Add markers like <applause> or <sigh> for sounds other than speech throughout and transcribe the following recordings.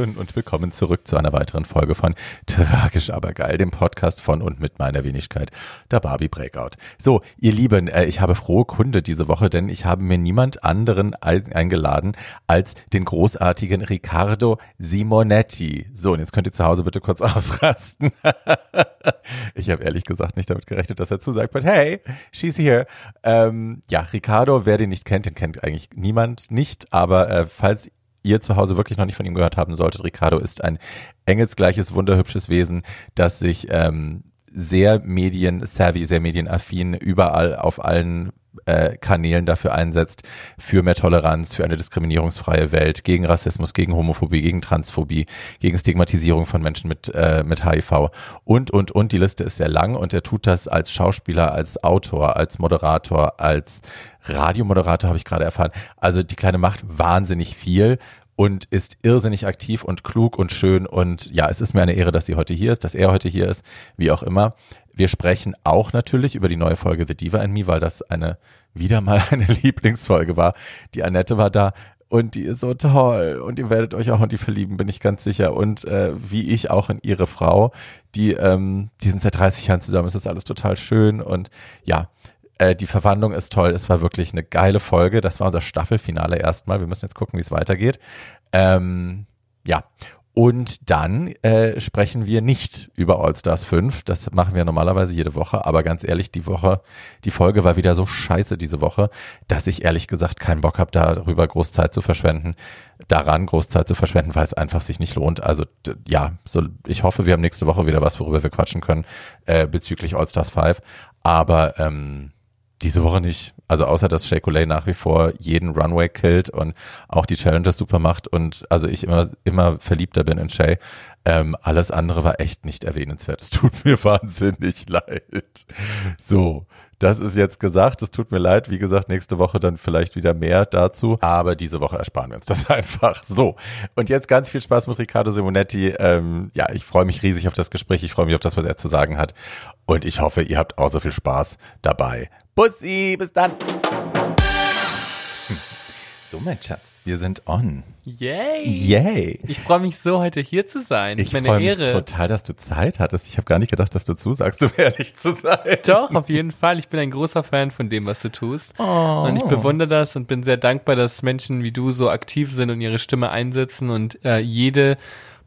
Lieben, und willkommen zurück zu einer weiteren Folge von Tragisch aber geil, dem Podcast von und mit meiner Wenigkeit, der Barbie Breakout. So, ihr Lieben, äh, ich habe frohe Kunde diese Woche, denn ich habe mir niemand anderen eingeladen als den großartigen Riccardo Simonetti. So, und jetzt könnt ihr zu Hause bitte kurz <laughs> ausrasten. ich habe ehrlich gesagt nicht damit gerechnet, dass er zusagt, but hey, she's here. Ähm, ja, Riccardo, wer den nicht kennt, den kennt eigentlich niemand nicht, aber äh, falls ihr zu Hause wirklich noch nicht von ihm gehört haben solltet, Ricardo ist ein engelsgleiches, wunderhübsches Wesen, das sich ähm, sehr medien-savvy, sehr medienaffin überall auf allen äh, Kanälen dafür einsetzt, für mehr Toleranz, für eine diskriminierungsfreie Welt, gegen Rassismus, gegen Homophobie, gegen Transphobie, gegen Stigmatisierung von Menschen mit, äh, mit HIV und, und, und. Die Liste ist sehr lang und er tut das als Schauspieler, als Autor, als Moderator, als Radiomoderator, habe ich gerade erfahren. Also die Kleine macht wahnsinnig viel und ist irrsinnig aktiv und klug und schön. Und ja, es ist mir eine Ehre, dass sie heute hier ist, dass er heute hier ist, wie auch immer. Wir sprechen auch natürlich über die neue Folge The Diva and Me, weil das eine wieder mal eine <laughs> Lieblingsfolge war. Die Annette war da und die ist so toll und ihr werdet euch auch in die verlieben, bin ich ganz sicher. Und äh, wie ich auch in ihre Frau, die, ähm, die sind seit 30 Jahren zusammen, es ist alles total schön und ja, äh, die Verwandlung ist toll. Es war wirklich eine geile Folge. Das war unser Staffelfinale erstmal. Wir müssen jetzt gucken, wie es weitergeht. Ähm, ja. Und dann äh, sprechen wir nicht über All Stars 5. Das machen wir normalerweise jede Woche. Aber ganz ehrlich, die Woche, die Folge war wieder so scheiße diese Woche, dass ich ehrlich gesagt keinen Bock habe, darüber groß Zeit zu verschwenden, daran groß Zeit zu verschwenden, weil es einfach sich nicht lohnt. Also ja, so, ich hoffe, wir haben nächste Woche wieder was, worüber wir quatschen können äh, bezüglich All Stars 5. Aber ähm, diese Woche nicht. Also außer dass Shea Coulee nach wie vor jeden Runway killt und auch die Challenges super macht und also ich immer, immer verliebter bin in Shea. Ähm, alles andere war echt nicht erwähnenswert. Es tut mir <laughs> wahnsinnig leid. So, das ist jetzt gesagt. Es tut mir leid. Wie gesagt, nächste Woche dann vielleicht wieder mehr dazu. Aber diese Woche ersparen wir uns das <laughs> einfach. So. Und jetzt ganz viel Spaß mit Riccardo Simonetti. Ähm, ja, ich freue mich riesig auf das Gespräch. Ich freue mich auf das, was er zu sagen hat. Und ich hoffe, ihr habt auch so viel Spaß dabei. Bussi, bis dann. So, mein Schatz, wir sind on. Yay! Yay! Ich freue mich so, heute hier zu sein. Ich freue mich Ehre. total, dass du Zeit hattest. Ich habe gar nicht gedacht, dass du zusagst, <laughs> um ehrlich zu sein. Doch, auf jeden Fall. Ich bin ein großer Fan von dem, was du tust. Oh. Und ich bewundere das und bin sehr dankbar, dass Menschen wie du so aktiv sind und ihre Stimme einsetzen und äh, jede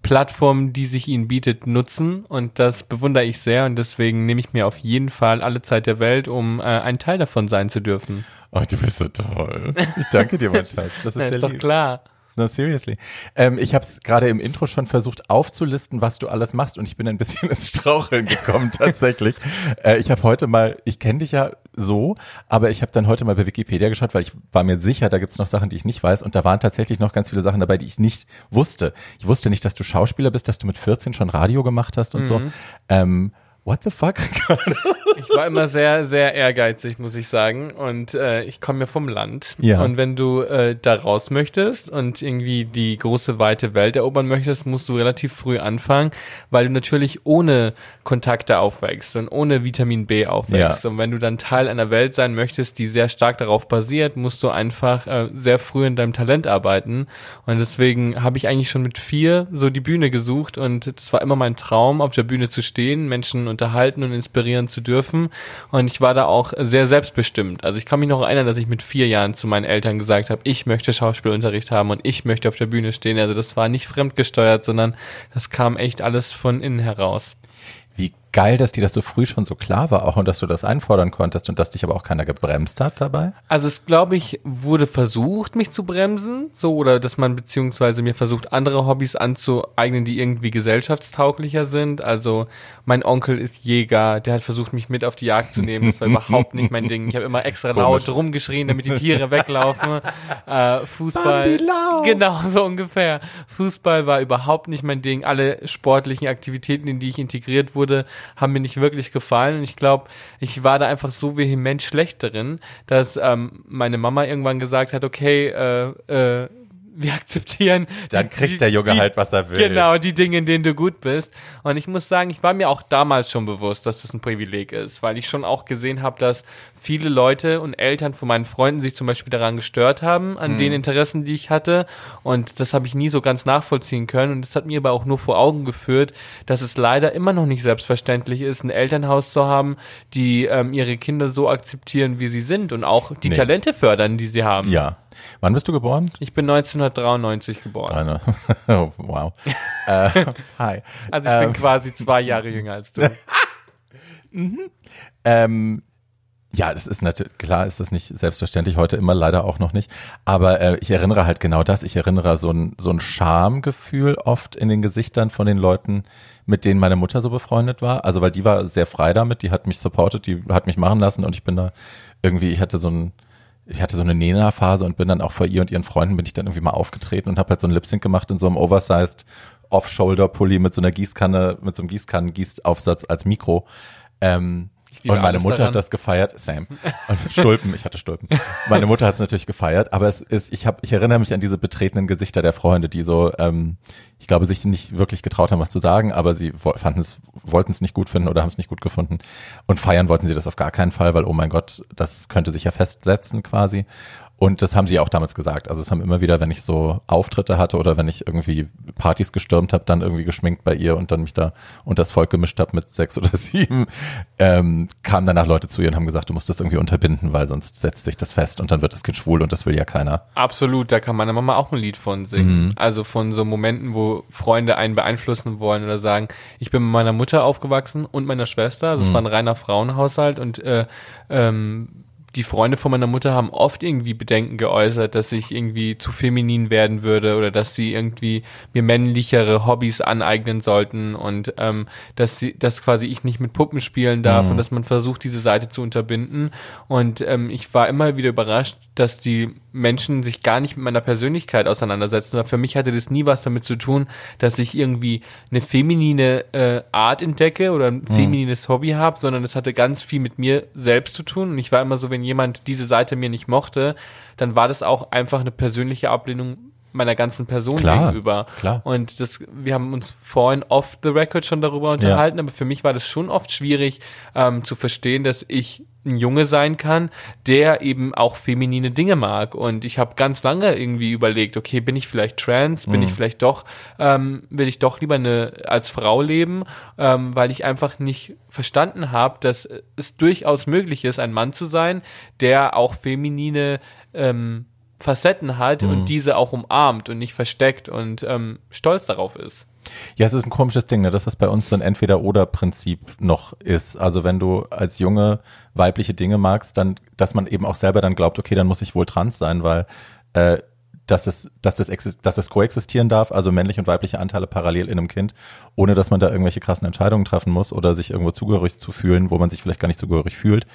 Plattform, die sich ihnen bietet, nutzen. Und das bewundere ich sehr und deswegen nehme ich mir auf jeden Fall alle Zeit der Welt, um äh, ein Teil davon sein zu dürfen. Oh, du bist so toll. Ich danke dir, mein Schatz. Das <laughs> ist, Na, sehr ist doch lieb. klar. No, seriously. Ähm, ich habe es gerade im Intro schon versucht aufzulisten, was du alles machst und ich bin ein bisschen <laughs> ins Straucheln gekommen tatsächlich. äh, ich habe heute mal, ich kenne dich ja so, aber ich habe dann heute mal bei Wikipedia geschaut, weil ich war mir sicher, da gibt's noch Sachen, die ich nicht weiß und da waren tatsächlich noch ganz viele Sachen dabei, die ich nicht wusste. Ich wusste nicht, dass du Schauspieler bist, dass du mit 14 schon Radio gemacht hast und so. Ähm, what the fuck? <laughs> Ich war immer sehr, sehr ehrgeizig, muss ich sagen. Und äh, ich komme ja vom Land. Ja. Und wenn du äh, da raus möchtest und irgendwie die große, weite Welt erobern möchtest, musst du relativ früh anfangen, weil du natürlich ohne Kontakte aufwächst und ohne Vitamin B aufwächst. Ja. Und wenn du dann Teil einer Welt sein möchtest, die sehr stark darauf basiert, musst du einfach äh, sehr früh in deinem Talent arbeiten. Und deswegen habe ich eigentlich schon mit vier so die Bühne gesucht und das war immer mein Traum, auf der Bühne zu stehen, Menschen unterhalten und inspirieren zu dürfen. Und ich war da auch sehr selbstbestimmt. Also ich kann mich noch erinnern, dass ich mit vier Jahren zu meinen Eltern gesagt habe, ich möchte Schauspielunterricht haben und ich möchte auf der Bühne stehen. Also das war nicht fremdgesteuert, sondern das kam echt alles von innen heraus. Geil, dass dir das so früh schon so klar war auch und dass du das einfordern konntest und dass dich aber auch keiner gebremst hat dabei. Also es glaube ich wurde versucht, mich zu bremsen, so oder dass man beziehungsweise mir versucht, andere Hobbys anzueignen, die irgendwie gesellschaftstauglicher sind. Also mein Onkel ist Jäger, der hat versucht, mich mit auf die Jagd zu nehmen. Das war überhaupt nicht mein Ding. Ich habe immer extra laut rumgeschrien, damit die Tiere weglaufen. Äh, Fußball, genau so ungefähr. Fußball war überhaupt nicht mein Ding. Alle sportlichen Aktivitäten, in die ich integriert wurde, haben mir nicht wirklich gefallen. Und ich glaube, ich war da einfach so vehement schlecht darin, dass ähm, meine Mama irgendwann gesagt hat, okay, äh, äh, wir <laughs> akzeptieren. Dann die- kriegt der Junge die, halt, was er will. Genau, die Dinge, in denen du gut bist. Und ich muss sagen, ich war mir auch damals schon bewusst, dass das ein Privileg ist, weil ich schon auch gesehen habe, dass viele Leute und Eltern von meinen Freunden sich zum Beispiel daran gestört haben, an den Interessen, die ich hatte. Und das habe ich nie so ganz nachvollziehen können. Und das hat mir aber auch nur vor Augen geführt, dass es leider immer noch nicht selbstverständlich ist, ein Elternhaus zu haben, die ähm, ihre Kinder so akzeptieren, wie sie sind und auch die Nee. Talente fördern, die sie haben. Ja. Wann bist du geboren? Ich bin 1993 geboren. <laughs> Oh, wow. äh, hi. Also ich Ähm, bin quasi zwei Jahre jünger als du. <laughs> Ähm, ja, das ist natürlich, klar ist das nicht selbstverständlich, heute immer leider auch noch nicht. Aber äh, ich erinnere halt genau das. Ich erinnere so ein, so ein Schamgefühl oft in den Gesichtern von den Leuten, mit denen meine Mutter so befreundet war. Also weil die war sehr frei damit, die hat mich supportet, die hat mich machen lassen und ich bin da irgendwie, ich hatte so ein, ich hatte so eine Nena-Phase und bin dann auch vor ihr und ihren Freunden bin ich dann irgendwie mal aufgetreten und habe halt so ein Lip-Sync gemacht in so einem oversized Off-Shoulder-Pulli mit so einer Gießkanne, mit so einem Gießkannen-Gießaufsatz als Mikro. Ähm, und meine Mutter daran. hat das gefeiert, Sam. Und Stulpen, ich hatte Stulpen. Meine Mutter hat es natürlich gefeiert, aber es ist, ich habe, ich erinnere mich an diese betretenen Gesichter der Freunde, die so, ähm, ich glaube, sich nicht wirklich getraut haben, was zu sagen, aber sie fanden es, wollten es nicht gut finden oder haben es nicht gut gefunden. Und feiern wollten sie das auf gar keinen Fall, weil, oh mein Gott, das könnte sich ja festsetzen quasi. Und das haben sie auch damals gesagt. Also es haben immer wieder, wenn ich so Auftritte hatte oder wenn ich irgendwie Partys gestürmt habe, dann irgendwie geschminkt bei ihr und dann mich da und das Volk gemischt habe mit sechs <laughs> oder sieben, ähm, kamen danach Leute zu ihr und haben gesagt, du musst das irgendwie unterbinden, weil sonst setzt sich das fest und dann wird das Kind schwul und das will ja keiner. Absolut, da kann meine Mama auch ein Lied von singen. Also von so Momenten, wo Freunde einen beeinflussen wollen oder sagen, ich bin mit meiner Mutter aufgewachsen und meiner Schwester. Also es war ein reiner Frauenhaushalt und äh, ähm, die Freunde von meiner Mutter haben oft irgendwie Bedenken geäußert, dass ich irgendwie zu feminin werden würde oder dass sie irgendwie mir männlichere Hobbys aneignen sollten und ähm, dass sie, dass quasi ich nicht mit Puppen spielen darf und dass man versucht, diese Seite zu unterbinden. Und ähm, ich war immer wieder überrascht, dass die Menschen sich gar nicht mit meiner Persönlichkeit auseinandersetzen. Aber für mich hatte das nie was damit zu tun, dass ich irgendwie eine feminine äh, Art entdecke oder ein feminines Hobby habe, sondern es hatte ganz viel mit mir selbst zu tun. Und ich war immer so, wenn jemand diese Seite mir nicht mochte, dann war das auch einfach eine persönliche Ablehnung meiner ganzen Person Klar, gegenüber. klar. Und das, wir haben uns vorhin off the record schon darüber unterhalten, aber für mich war das schon oft schwierig ähm, zu verstehen, dass ich ein Junge sein kann, der eben auch feminine Dinge mag. Und ich habe ganz lange irgendwie überlegt, okay, bin ich vielleicht trans, bin ich vielleicht doch, ähm, will ich doch lieber eine als Frau leben, ähm, weil ich einfach nicht verstanden habe, dass es durchaus möglich ist, ein Mann zu sein, der auch feminine ähm, Facetten hat und diese auch umarmt und nicht versteckt und ähm, stolz darauf ist. Ja, es ist ein komisches Ding, ne, dass das bei uns so ein Entweder-Oder-Prinzip noch ist. Also wenn du als Junge weibliche Dinge magst, dann, dass man eben auch selber dann glaubt, okay, dann muss ich wohl trans sein, weil äh, dass es, dass das, dass das koexistieren darf, also männliche und weibliche Anteile parallel in einem Kind, ohne dass man da irgendwelche krassen Entscheidungen treffen muss oder sich irgendwo zugehörig zu fühlen, wo man sich vielleicht gar nicht zugehörig fühlt,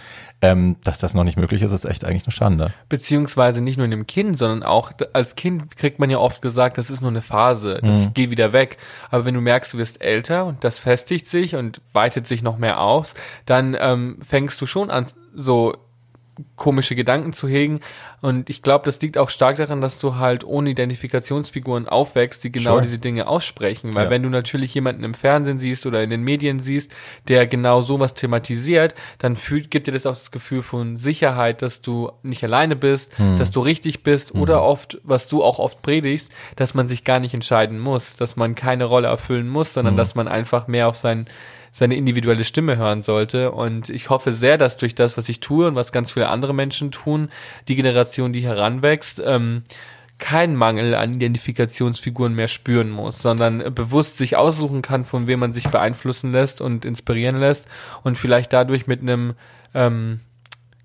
ähm, dass das noch nicht möglich ist, ist echt eigentlich eine Schande. Beziehungsweise nicht nur in dem Kind, sondern auch als Kind kriegt man ja oft gesagt, das ist nur eine Phase, das geht wieder weg. Aber wenn du merkst, du wirst älter und das festigt sich und weitet sich noch mehr aus, dann ähm, fängst du schon an, so komische Gedanken zu hegen. Und ich glaube, das liegt auch stark daran, dass du halt ohne Identifikationsfiguren aufwächst, die genau Sure. diese Dinge aussprechen. Weil Ja. wenn du natürlich jemanden im Fernsehen siehst oder in den Medien siehst, der genau sowas thematisiert, dann fühlt, gibt dir das auch das Gefühl von Sicherheit, dass du nicht alleine bist, Hm. dass du richtig bist oder oft, was du auch oft predigst, dass man sich gar nicht entscheiden muss, dass man keine Rolle erfüllen muss, sondern Hm. dass man einfach mehr auf sein seine individuelle Stimme hören sollte. Und ich hoffe sehr, dass durch das, was ich tue und was ganz viele andere Menschen tun, die Generation, die heranwächst, ähm, keinen Mangel an Identifikationsfiguren mehr spüren muss, sondern bewusst sich aussuchen kann, von wem man sich beeinflussen lässt und inspirieren lässt und vielleicht dadurch mit einem ähm,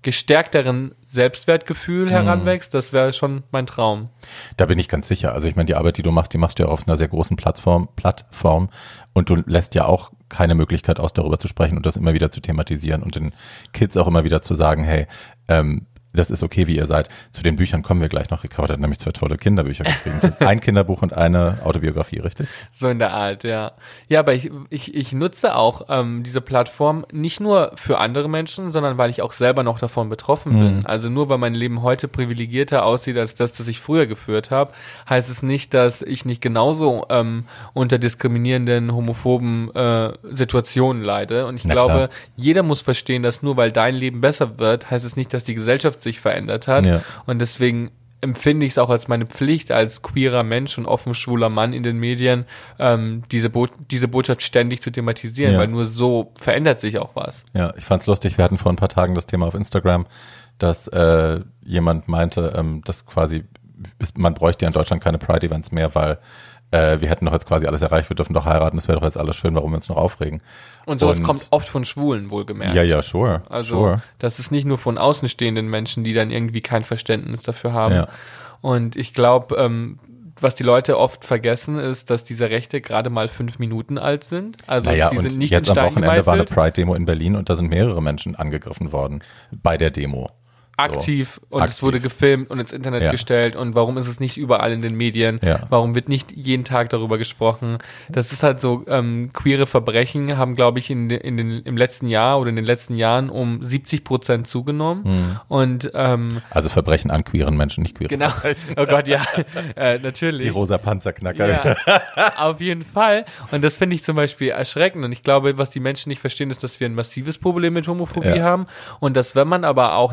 gestärkteren Selbstwertgefühl heranwächst. Das wäre schon mein Traum. Da bin ich ganz sicher. Also ich meine, die Arbeit, die du machst, die machst du ja auf einer sehr großen Plattform, Plattform und du lässt ja auch keine Möglichkeit aus, darüber zu sprechen und das immer wieder zu thematisieren und den Kids auch immer wieder zu sagen, hey, ähm, das ist okay, wie ihr seid. Zu den Büchern kommen wir gleich noch. Ricardo hat nämlich zwei tolle Kinderbücher geschrieben. Ein <laughs> Kinderbuch und eine Autobiografie, richtig? So in der Art, ja. Ja, aber ich, ich, ich nutze auch ähm, diese Plattform nicht nur für andere Menschen, sondern weil ich auch selber noch davon betroffen bin. Mhm. Also nur weil mein Leben heute privilegierter aussieht als das, das ich früher geführt habe, heißt es nicht, dass ich nicht genauso ähm, unter diskriminierenden, homophoben äh, Situationen leide. Und ich Na glaube, klar. jeder muss verstehen, dass nur weil dein Leben besser wird, heißt es nicht, dass die Gesellschaft sich verändert hat. Ja. Und deswegen empfinde ich es auch als meine Pflicht als queerer Mensch und offen schwuler Mann in den Medien, ähm, diese, Bo diese Botschaft ständig zu thematisieren, Ja. weil nur so verändert sich auch was. Ja, ich fand's lustig. Wir hatten vor ein paar Tagen das Thema auf Instagram, dass äh, jemand meinte, ähm, dass quasi man bräuchte ja in Deutschland keine Pride-Events mehr, weil äh, wir hätten doch jetzt quasi alles erreicht, wir dürfen doch heiraten, das wäre doch jetzt alles schön, warum wir uns noch aufregen. Und sowas Und- kommt oft von Schwulen, wohlgemerkt. Ja, ja, sure. Also sure. das ist nicht nur von außenstehenden Menschen, die dann irgendwie kein Verständnis dafür haben. Ja. Und ich glaube, ähm, was die Leute oft vergessen, ist, dass diese Rechte gerade mal fünf Minuten alt sind. Also Naja, die und sind nicht jetzt in am Stein Wochenende war eine gemeißelt, Pride-Demo in Berlin und da sind mehrere Menschen angegriffen worden bei der Demo. Aktiv und Aktiv. es wurde gefilmt und ins Internet Ja. gestellt und warum ist es nicht überall in den Medien? Ja. Warum wird nicht jeden Tag darüber gesprochen? Das ist halt so, ähm, queere Verbrechen haben, glaube ich, in, in den, im letzten Jahr oder in den letzten Jahren um 70 Prozent zugenommen. Hm. Und ähm, Also Verbrechen an queeren Menschen, nicht queere. genau, <laughs> oh Gott, ja, <laughs> äh, natürlich. Die rosa Panzerknacker. Ja, <laughs> auf jeden Fall. Und das finde ich zum Beispiel erschreckend. Und ich glaube, was die Menschen nicht verstehen, ist, dass wir ein massives Problem mit Homophobie haben. Und dass, wenn man aber auch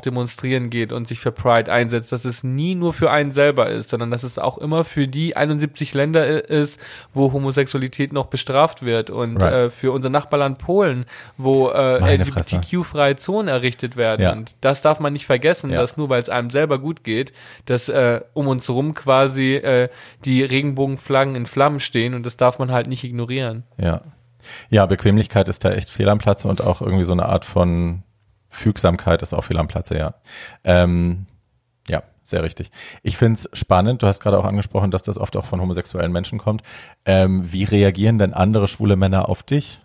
demonstrieren geht und sich für Pride einsetzt, dass es nie nur für einen selber ist, sondern dass es auch immer für die 71 Länder ist, wo Homosexualität noch bestraft wird. Und Right. äh, für unser Nachbarland Polen, wo äh. LGBTQ-freie Zonen errichtet werden. Ja. Und das darf man nicht vergessen, Ja. dass nur weil es einem selber gut geht, dass äh, um uns rum quasi äh, die Regenbogenflaggen in Flammen stehen und das darf man halt nicht ignorieren. Ja. Ja, Bequemlichkeit ist da echt fehl am Platze und auch irgendwie so eine Art von Fügsamkeit ist auch fehl am Platze, ja. Ähm, ja, sehr richtig. Ich find's spannend, du hast gerade auch angesprochen, dass das oft auch von homosexuellen Menschen kommt. Ähm, wie reagieren denn andere schwule Männer auf dich?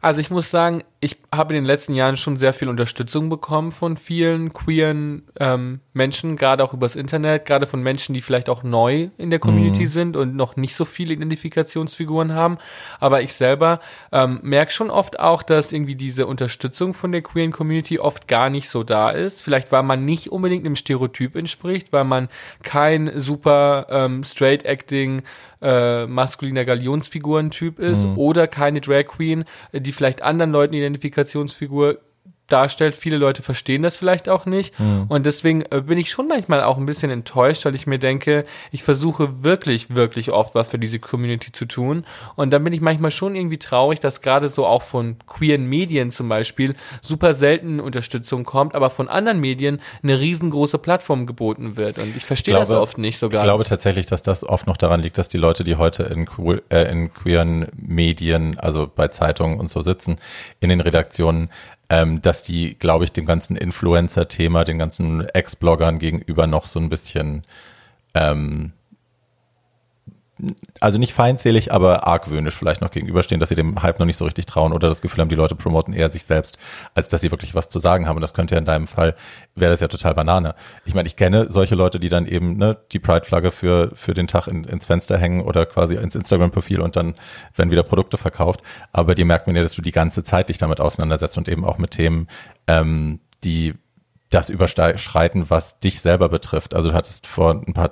Also ich muss sagen, ich habe in den letzten Jahren schon sehr viel Unterstützung bekommen von vielen queeren ähm, Menschen, gerade auch übers Internet, gerade von Menschen, die vielleicht auch neu in der Community sind und noch nicht so viele Identifikationsfiguren haben. Aber ich selber ähm, merke schon oft auch, dass irgendwie diese Unterstützung von der queeren Community oft gar nicht so da ist. Vielleicht, weil man nicht unbedingt einem Stereotyp entspricht, weil man kein super ähm, straight-acting äh, maskuliner Galionsfigurentyp ist oder keine Drag Queen, die vielleicht anderen Leuten Identifikationsfigur darstellt. Viele Leute verstehen das vielleicht auch nicht. Und deswegen äh, bin ich schon manchmal auch ein bisschen enttäuscht, weil ich mir denke, ich versuche wirklich, wirklich oft was für diese Community zu tun. Und dann bin ich manchmal schon irgendwie traurig, dass gerade so auch von queeren Medien zum Beispiel super selten Unterstützung kommt, aber von anderen Medien eine riesengroße Plattform geboten wird. Und ich verstehe das oft nicht so Ich ganz. glaube tatsächlich, dass das oft noch daran liegt, dass die Leute, die heute in, que- äh, in queeren Medien, also bei Zeitungen und so sitzen, in den Redaktionen, ähm, dass die, glaube ich, dem ganzen Influencer-Thema, den ganzen Ex-Bloggern gegenüber noch so ein bisschen, ähm, also nicht feindselig, aber argwöhnisch vielleicht noch gegenüberstehen, dass sie dem Hype noch nicht so richtig trauen oder das Gefühl haben, die Leute promoten eher sich selbst, als dass sie wirklich was zu sagen haben. Und das könnte ja in deinem Fall, wäre das ja total Banane. Ich meine, ich kenne solche Leute, die dann eben ne, die Pride-Flagge für, für den Tag in, ins Fenster hängen oder quasi ins Instagram-Profil und dann werden wieder Produkte verkauft. Aber dir merkt man ja, dass du die ganze Zeit dich damit auseinandersetzt und eben auch mit Themen, ähm, die das überschreiten, was dich selber betrifft. Also du hattest vor ein paar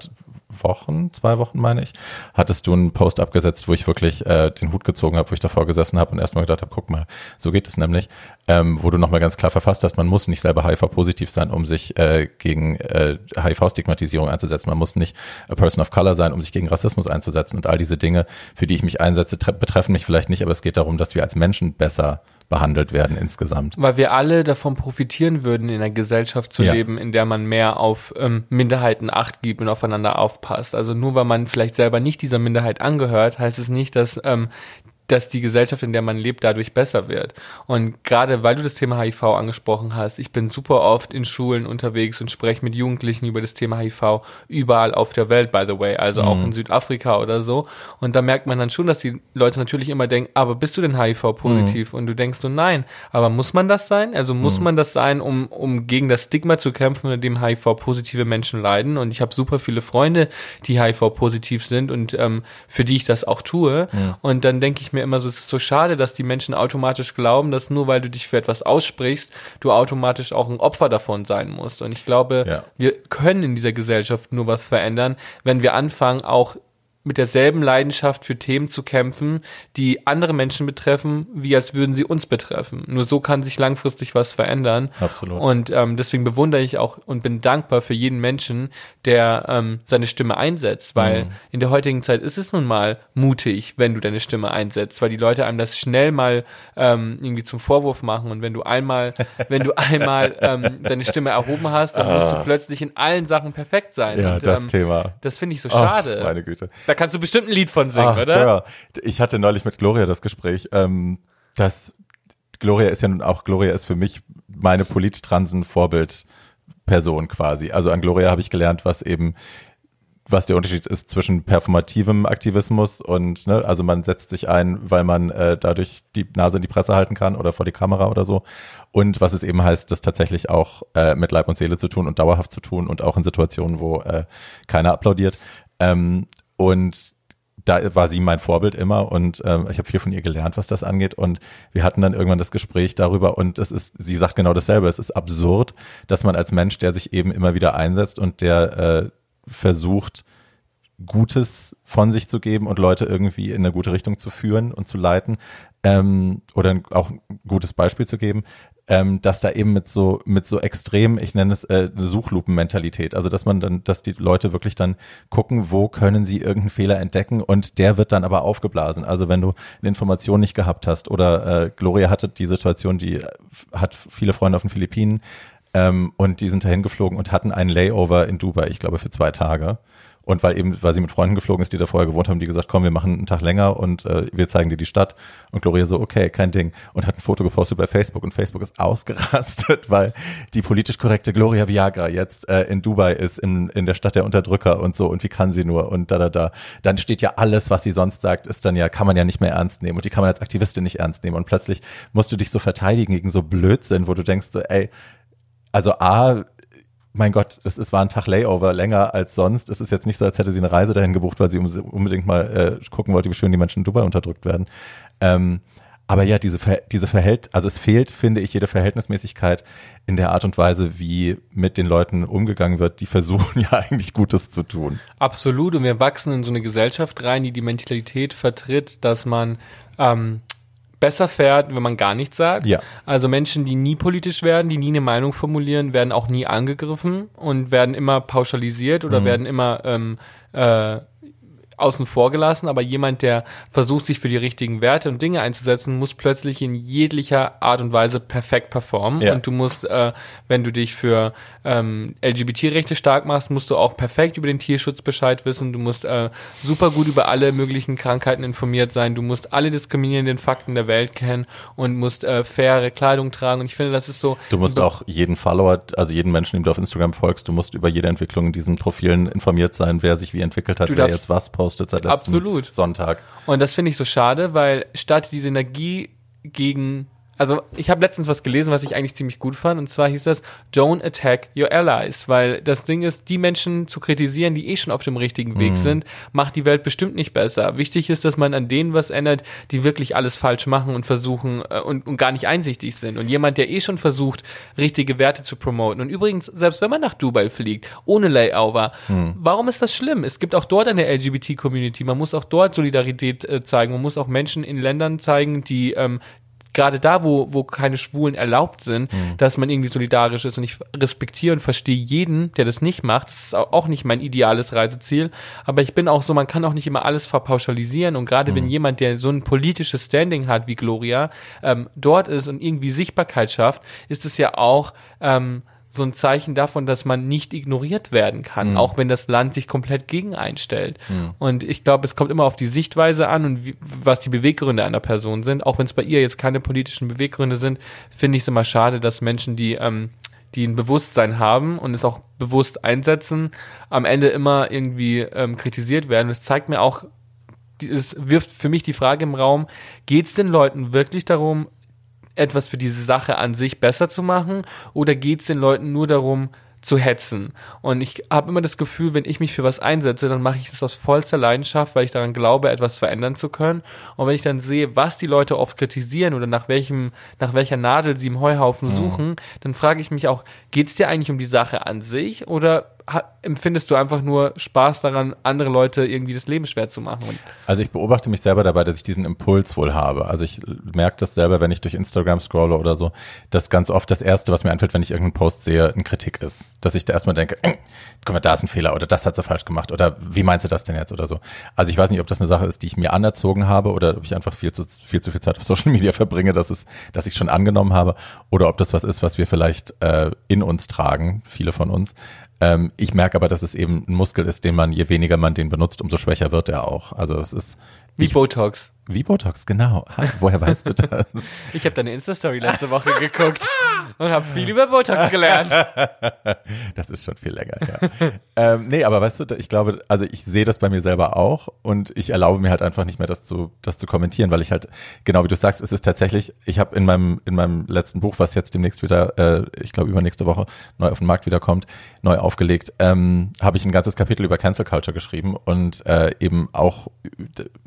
Wochen, zwei Wochen meine ich, hattest du einen Post abgesetzt, wo ich wirklich äh, den Hut gezogen habe, wo ich davor gesessen habe und erstmal gedacht habe, guck mal, so geht es nämlich, ähm, wo du nochmal ganz klar verfasst hast, man muss nicht selber HIV-positiv sein, um sich äh, gegen äh, HIV-Stigmatisierung einzusetzen. Man muss nicht a person of color sein, um sich gegen Rassismus einzusetzen. Und all diese Dinge, für die ich mich einsetze, tre- betreffen mich vielleicht nicht, aber es geht darum, dass wir als Menschen besser behandelt werden insgesamt. Weil wir alle davon profitieren würden, in einer Gesellschaft zu Ja. leben, in der man mehr auf ähm, Minderheiten Acht gibt und aufeinander aufpasst. Also nur weil man vielleicht selber nicht dieser Minderheit angehört, heißt es nicht, dass ähm, dass die Gesellschaft, in der man lebt, dadurch besser wird. Und gerade weil du das Thema HIV angesprochen hast, ich bin super oft in Schulen unterwegs und spreche mit Jugendlichen über das Thema HIV überall auf der Welt, by the way, also mhm. auch in Südafrika oder so. Und da merkt man dann schon, dass die Leute natürlich immer denken, aber bist du denn HIV-positiv? Mhm. Und du denkst so, nein, aber muss man das sein? Also muss mhm. man das sein, um, um gegen das Stigma zu kämpfen, in dem HIV-positive Menschen leiden? Und ich habe super viele Freunde, die HIV-positiv sind und ähm, für die ich das auch tue. Und dann denke ich mir, mir immer so, es ist so schade, dass die Menschen automatisch glauben, dass nur weil du dich für etwas aussprichst, du automatisch auch ein Opfer davon sein musst. Und ich glaube, ja. wir können in dieser Gesellschaft nur was verändern, wenn wir anfangen, auch mit derselben Leidenschaft für Themen zu kämpfen, die andere Menschen betreffen, wie als würden sie uns betreffen. Nur so kann sich langfristig was verändern. Absolut. Und ähm, deswegen bewundere ich auch und bin dankbar für jeden Menschen, der ähm, seine Stimme einsetzt, weil mhm. in der heutigen Zeit ist es nun mal mutig, wenn du deine Stimme einsetzt, weil die Leute einem das schnell mal ähm, irgendwie zum Vorwurf machen und wenn du einmal, <laughs> wenn du einmal ähm, deine Stimme erhoben hast, dann musst du ah. plötzlich in allen Sachen perfekt sein. Ja, und, das ähm, Thema. Das finde ich so schade. Oh, meine Güte. Da kannst du bestimmt ein Lied von singen, Ach, oder? Ja. Ich hatte neulich mit Gloria das Gespräch, ähm, dass Gloria ist ja nun auch, Gloria ist für mich meine politisch-transen Vorbildperson quasi. Also an Gloria habe ich gelernt, was eben was der Unterschied ist zwischen performativem Aktivismus und, ne, also man setzt sich ein, weil man äh, dadurch die Nase in die Presse halten kann oder vor die Kamera oder so. Und was es eben heißt, das tatsächlich auch äh, mit Leib und Seele zu tun und dauerhaft zu tun und auch in Situationen, wo äh, keiner applaudiert. Ähm, und da war sie mein Vorbild immer und ähm, ich habe viel von ihr gelernt, was das angeht. Und wir hatten dann irgendwann das Gespräch darüber und es ist, sie sagt genau dasselbe. Es ist absurd, dass man als Mensch, der sich eben immer wieder einsetzt und der äh, versucht, Gutes von sich zu geben und Leute irgendwie in eine gute Richtung zu führen und zu leiten ähm, oder auch ein gutes Beispiel zu geben, ähm, dass da eben mit so mit so extrem, ich nenne es äh, Suchlupenmentalität, also dass man dann, dass die Leute wirklich dann gucken, wo können sie irgendeinen Fehler entdecken und der wird dann aber aufgeblasen. Also wenn du eine Information nicht gehabt hast oder äh, Gloria hatte die Situation, die hat viele Freunde auf den Philippinen ähm, und die sind dahin geflogen und hatten einen Layover in Dubai, ich glaube für zwei Tage. Und weil eben, weil sie mit Freunden geflogen ist, die da vorher gewohnt haben, die gesagt, komm, wir machen einen Tag länger und äh, wir zeigen dir die Stadt. Und Gloria so, okay, kein Ding. Und hat ein Foto gepostet bei Facebook und Facebook ist ausgerastet, <laughs> weil die politisch korrekte Gloria Viagra jetzt äh, in Dubai ist, in, in der Stadt der Unterdrücker und so. Und wie kann sie nur? Und da, da, da. Dann steht ja alles, was sie sonst sagt, ist dann ja, kann man ja nicht mehr ernst nehmen. Und die kann man als Aktivistin nicht ernst nehmen. Und plötzlich musst du dich so verteidigen gegen so Blödsinn, wo du denkst so, ey, also A, mein Gott, es, es war ein Tag Layover länger als sonst. Es ist jetzt nicht so, als hätte sie eine Reise dahin gebucht, weil sie unbedingt mal äh, gucken wollte, wie schön die Menschen in Dubai unterdrückt werden. Ähm, aber ja, diese, diese Verhält, also es fehlt, finde ich, jede Verhältnismäßigkeit in der Art und Weise, wie mit den Leuten umgegangen wird, die versuchen <laughs> ja eigentlich Gutes zu tun. Absolut. Und wir wachsen in so eine Gesellschaft rein, die die Mentalität vertritt, dass man ähm, besser fährt, wenn man gar nichts sagt. Ja. Also Menschen, die nie politisch werden, die nie eine Meinung formulieren, werden auch nie angegriffen und werden immer pauschalisiert oder mhm. werden immer ähm, äh, außen vor gelassen, aber jemand, der versucht, sich für die richtigen Werte und Dinge einzusetzen, muss plötzlich in jeglicher Art und Weise perfekt performen. Ja. Und du musst, äh, wenn du dich für ähm, LGBT-Rechte stark machst, musst du auch perfekt über den Tierschutz Bescheid wissen. Du musst äh, super gut über alle möglichen Krankheiten informiert sein. Du musst alle diskriminierenden Fakten der Welt kennen und musst äh, faire Kleidung tragen. Und ich finde, das ist so. Du musst auch jeden Follower, also jeden Menschen, dem du auf Instagram folgst, du musst über jede Entwicklung in diesen Profilen informiert sein, wer sich wie entwickelt hat, wer jetzt was postet gepostet seit letztem Absolut. Sonntag. Und das finde ich so schade, weil statt diese Energie gegen also ich habe letztens was gelesen, was ich eigentlich ziemlich gut fand, und zwar hieß das Don't attack your allies, weil das Ding ist, die Menschen zu kritisieren, die eh schon auf dem richtigen Weg mhm. sind, macht die Welt bestimmt nicht besser. Wichtig ist, dass man an denen was ändert, die wirklich alles falsch machen und versuchen äh, und, und gar nicht einsichtig sind. Und jemand, der eh schon versucht, richtige Werte zu promoten. Und übrigens, selbst wenn man nach Dubai fliegt, ohne Layover, mhm. warum ist das schlimm? Es gibt auch dort eine LGBT-Community. Man muss auch dort Solidarität äh, zeigen. Man muss auch Menschen in Ländern zeigen, die ähm, gerade da, wo, wo keine Schwulen erlaubt sind, mhm. dass man irgendwie solidarisch ist und ich respektiere und verstehe jeden, der das nicht macht. Das ist auch nicht mein ideales Reiseziel. Aber ich bin auch so, man kann auch nicht immer alles verpauschalisieren und gerade mhm. wenn jemand, der so ein politisches Standing hat wie Gloria, ähm, dort ist und irgendwie Sichtbarkeit schafft, ist es ja auch, ähm, so ein Zeichen davon, dass man nicht ignoriert werden kann, Mhm. auch wenn das Land sich komplett gegen einstellt. Und ich glaube, es kommt immer auf die Sichtweise an und wie, was die Beweggründe einer Person sind. Auch wenn es bei ihr jetzt keine politischen Beweggründe sind, finde ich es immer schade, dass Menschen, die ähm, die ein Bewusstsein haben und es auch bewusst einsetzen, am Ende immer irgendwie ähm, kritisiert werden. Es zeigt mir auch, es wirft für mich die Frage im Raum, geht es den Leuten wirklich darum, etwas für diese Sache an sich besser zu machen oder geht es den Leuten nur darum, zu hetzen. Und ich habe immer das Gefühl, wenn ich mich für was einsetze, dann mache ich das aus vollster Leidenschaft, weil ich daran glaube, etwas verändern zu können. Und wenn ich dann sehe, was die Leute oft kritisieren oder nach welchem, nach welcher Nadel sie im Heuhaufen suchen, dann frage ich mich auch, geht es dir eigentlich um die Sache an sich oder empfindest du einfach nur Spaß daran, andere Leute irgendwie das Leben schwer zu machen? Also ich beobachte mich selber dabei, dass ich diesen Impuls wohl habe. Also ich merke das selber, wenn ich durch Instagram scrolle oder so, dass ganz oft das Erste, was mir einfällt, wenn ich irgendeinen Post sehe, eine Kritik ist. Dass ich da erstmal denke, äh, guck mal, da ist ein Fehler oder das hat sie falsch gemacht oder wie meinst du das denn jetzt oder so. Also ich weiß nicht, ob das eine Sache ist, die ich mir anerzogen habe oder ob ich einfach viel zu viel, zu viel Zeit auf <laughs> Social Media verbringe, dass, es, dass ich schon angenommen habe oder ob das was ist, was wir vielleicht äh, in uns tragen, viele von uns. Ähm, ich merke aber, dass es eben ein Muskel ist, den man, je weniger man den benutzt, umso schwächer wird er auch. Also es ist wie ich, Botox. Wie Botox, genau. Hi, woher weißt du das? <laughs> Ich habe deine Insta-Story letzte Woche geguckt und habe viel über Botox gelernt. <laughs> Das ist schon viel länger, ja. ähm, nee, aber weißt du, ich glaube, also ich sehe das bei mir selber auch und ich erlaube mir halt einfach nicht mehr, das zu, das zu kommentieren, weil ich halt, genau wie du sagst, es ist tatsächlich, ich habe in meinem, in meinem letzten Buch, was jetzt demnächst wieder, äh, ich glaube übernächste Woche neu auf den Markt wiederkommt, neu aufgelegt, ähm, habe ich ein ganzes Kapitel über Cancel Culture geschrieben und äh, eben auch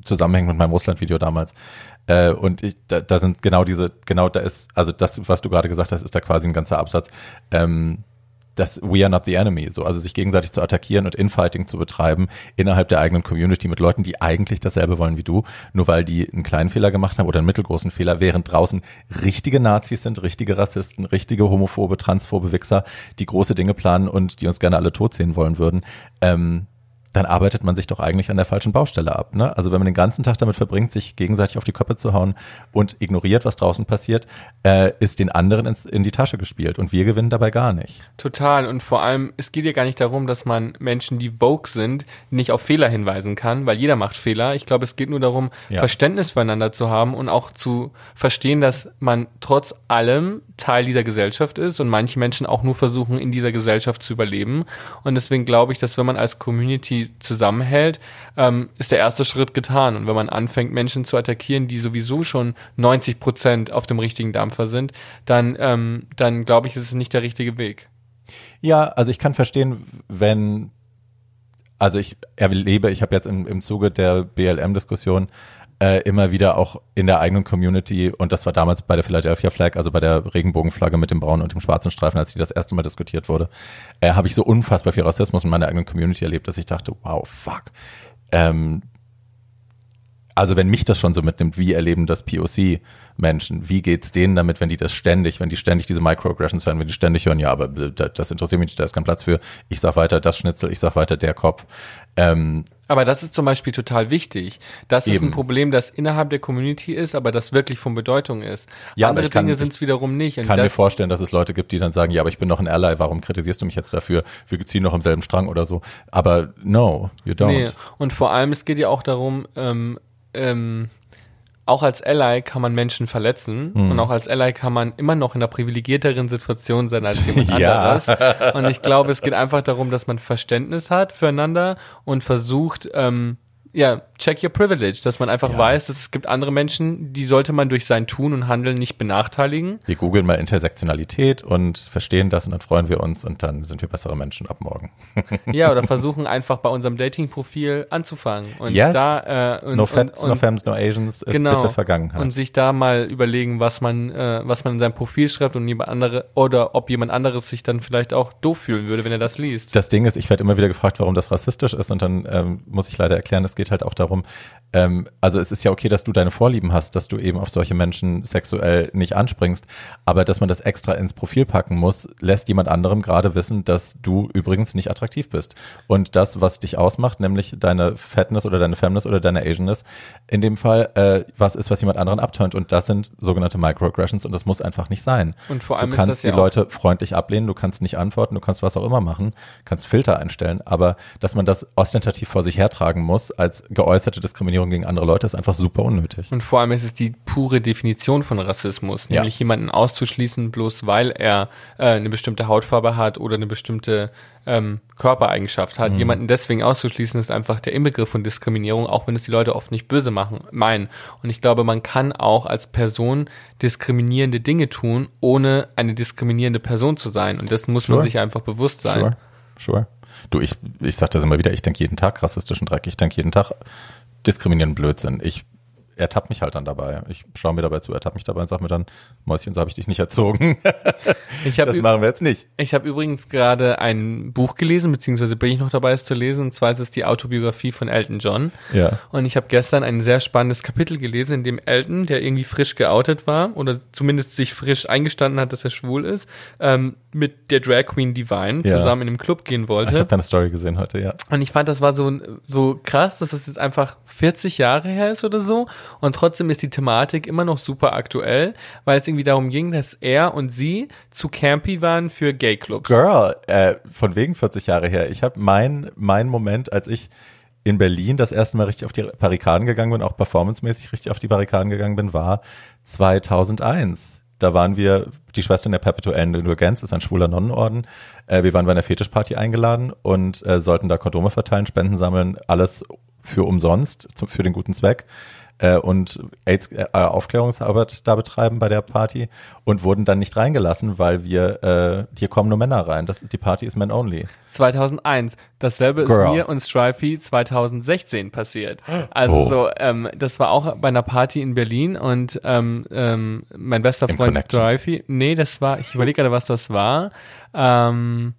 zusammenhängend mit meinem Russland-Video damals. Äh, und ich, da, da sind genau diese, genau da ist, also das, was du gerade gesagt hast, ist da quasi ein ganzer Absatz. Ähm, das We are not the enemy, so also sich gegenseitig zu attackieren und Infighting zu betreiben innerhalb der eigenen Community mit Leuten, die eigentlich dasselbe wollen wie du, nur weil die einen kleinen Fehler gemacht haben oder einen mittelgroßen Fehler, während draußen richtige Nazis sind, richtige Rassisten, richtige homophobe, transphobe Wichser, die große Dinge planen und die uns gerne alle tot sehen wollen würden. Ähm, dann arbeitet man sich doch eigentlich an der falschen Baustelle ab. Ne? Also wenn man den ganzen Tag damit verbringt, sich gegenseitig auf die Köpfe zu hauen und ignoriert, was draußen passiert, äh, ist den anderen ins, in die Tasche gespielt und wir gewinnen dabei gar nicht. Total. Und vor allem, es geht ja gar nicht darum, dass man Menschen, die Vogue sind, nicht auf Fehler hinweisen kann, weil jeder macht Fehler. Ich glaube, es geht nur darum, Ja. Verständnis füreinander zu haben und auch zu verstehen, dass man trotz allem Teil dieser Gesellschaft ist und manche Menschen auch nur versuchen, in dieser Gesellschaft zu überleben. Und deswegen glaube ich, dass wenn man als Community zusammenhält, ähm, ist der erste Schritt getan. Und wenn man anfängt, Menschen zu attackieren, die sowieso schon 90 Prozent auf dem richtigen Dampfer sind, dann, ähm, dann glaube ich, ist es nicht der richtige Weg. Ja, also ich kann verstehen, wenn, also ich erlebe, ich habe jetzt im, im Zuge der BLM-Diskussion äh, immer wieder auch in der eigenen Community, und das war damals bei der Philadelphia Flag, also bei der Regenbogenflagge mit dem braunen und dem schwarzen Streifen, als die das erste Mal diskutiert wurde, äh, habe ich so unfassbar viel Rassismus in meiner eigenen Community erlebt, dass ich dachte, wow, fuck. Ähm, also wenn mich das schon so mitnimmt, wie erleben das POC-Menschen? Wie geht's denen damit, wenn die das ständig, wenn die ständig diese Microaggressions hören, wenn die ständig hören, ja, aber das, interessiert mich nicht, da ist kein Platz für. Ich sag weiter das Schnitzel, ich sag weiter der Kopf. Ähm, Aber das ist zum Beispiel total wichtig. Das ist Eben. ein Problem, das innerhalb der Community ist, aber das wirklich von Bedeutung ist. Ja, Andere ich kann- Dinge ich sind es wiederum nicht. Und kann mir vorstellen, dass es Leute gibt, die dann sagen, ja, aber ich bin doch ein Ally, warum kritisierst du mich jetzt dafür? Wir ziehen noch im selben Strang oder so. Aber no, you don't. nee. Und vor allem, es geht ja auch darum, ähm, ähm, auch als Ally kann man Menschen verletzen Hm. und auch als Ally kann man immer noch in einer privilegierteren Situation sein als jemand <laughs> Ja. anderes. Und ich glaube, es geht einfach darum, dass man Verständnis hat füreinander und versucht, ähm, ja, check your privilege, dass man einfach Ja. weiß, dass es gibt andere Menschen, die sollte man durch sein Tun und Handeln nicht benachteiligen. Wir googeln mal Intersektionalität und verstehen das und dann freuen wir uns und dann sind wir bessere Menschen ab morgen. <laughs> Ja, oder versuchen einfach bei unserem Dating-Profil anzufangen. Und Yes. da, äh, und, no Fats, no Femmes, no Asians ist genau. bitte Vergangenheit. Und sich da mal überlegen, was man, äh, was man in seinem Profil schreibt und jemand andere oder ob jemand anderes sich dann vielleicht auch doof fühlen würde, wenn er das liest. das Ding ist, ich werde immer wieder gefragt, warum das rassistisch ist und dann ähm, muss ich leider erklären, es geht geht halt auch darum, ähm, also es ist ja okay, dass du deine Vorlieben hast, dass du eben auf solche Menschen sexuell nicht anspringst, aber dass man das extra ins Profil packen muss, lässt jemand anderem gerade wissen, dass du übrigens nicht attraktiv bist. Und das, was dich ausmacht, nämlich deine Fatness oder deine Femness oder deine Asianness, in dem Fall, äh, was ist, was jemand anderen abtönt. Und das sind sogenannte Microaggressions und das muss einfach nicht sein. Und vor allem du kannst ja die Leute freundlich ablehnen, du kannst nicht antworten, du kannst was auch immer machen, kannst Filter einstellen, aber dass man das ostentativ vor sich hertragen muss als geäußerte Diskriminierung gegen andere Leute, ist einfach super unnötig. Und vor allem ist es die pure Definition von Rassismus, Ja. nämlich jemanden auszuschließen, bloß weil er äh, eine bestimmte Hautfarbe hat oder eine bestimmte ähm, Körpereigenschaft Mhm. hat. Jemanden deswegen auszuschließen, ist einfach der Inbegriff von Diskriminierung, auch wenn es die Leute oft nicht böse machen, meinen. Und ich glaube, man kann auch als Person diskriminierende Dinge tun, ohne eine diskriminierende Person zu sein. Und das muss Sure. man sich einfach bewusst sein. Sure, sure. Du, ich, ich sag das immer wieder, ich denke jeden Tag rassistischen Dreck, ich denke jeden Tag diskriminierenden Blödsinn. Ich ertappe mich halt dann dabei. Ich schaue mir dabei zu, ertappe mich dabei und sag mir dann, Mäuschen, so habe ich dich nicht erzogen. <laughs> Das machen wir jetzt nicht. Ich habe übrigens gerade ein Buch gelesen, beziehungsweise bin ich noch dabei, es zu lesen, und zwar ist es die Autobiografie von Elton John. Ja. Und ich habe gestern ein sehr spannendes Kapitel gelesen, in dem Elton, der irgendwie frisch geoutet war, oder zumindest sich frisch eingestanden hat, dass er schwul ist, ähm, mit der Drag Queen Divine Ja. zusammen in einem Club gehen Ich wollte. habe deine Story gesehen heute, ja. Und ich fand, das war so, so krass, dass das jetzt einfach 40 Jahre her ist oder so. Und trotzdem ist die Thematik immer noch super aktuell, weil es irgendwie darum ging, dass er und sie zu campy waren für Gay-Clubs. Girl, äh, von wegen 40 Jahre her. Ich habe mein, mein Moment, als ich in Berlin das erste Mal richtig auf die Barrikaden gegangen bin, auch performancemäßig richtig auf die Barrikaden gegangen bin, war 2001. Da waren wir, die Schwestern der Perpetuellen Indulgenz ist ein schwuler Nonnenorden. Äh, wir waren bei einer Fetischparty eingeladen und äh, sollten da Kondome verteilen, Spenden sammeln, alles für umsonst, zum, für den guten Zweck äh, und AIDS-Aufklärungsarbeit da betreiben bei der Party und wurden dann nicht reingelassen, weil wir, äh, hier kommen nur Männer rein. Das ist, die Party ist Men Only. 2001. Dasselbe Girl. ist mir und Strifey 2016 passiert. Also Oh. so, ähm, das war auch bei einer Party in Berlin und ähm, ähm, mein bester Freund. Strifey, nee, das war, ich überlege gerade, was das war. Ähm,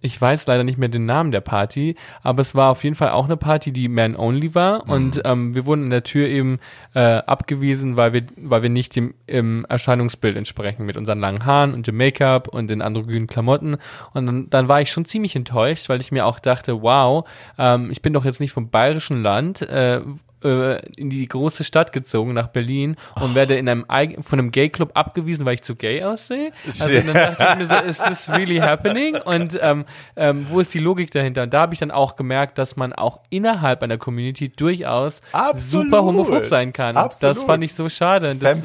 ich weiß leider nicht mehr den Namen der Party, aber es war auf jeden Fall auch eine Party, die Man-Only war Mhm. und ähm, wir wurden in der Tür eben äh, abgewiesen, weil wir, weil wir nicht dem im Erscheinungsbild entsprechen mit unseren langen Haaren und dem Make-up und den androgynen Klamotten und dann, dann war ich schon ziemlich enttäuscht, weil ich mir auch dachte, wow, ähm, ich bin doch jetzt nicht vom bayerischen Land, äh, äh, in die große Stadt gezogen nach Berlin und werde in einem von einem Gay-Club abgewiesen, weil ich zu gay aussehe. Also dann dachte ich mir so, is this really happening? Und ähm, ähm, wo ist die Logik dahinter? Und da habe ich dann auch gemerkt, dass man auch innerhalb einer Community durchaus Absolut. super homophob sein kann. Absolut. Das fand ich so schade. Und Das,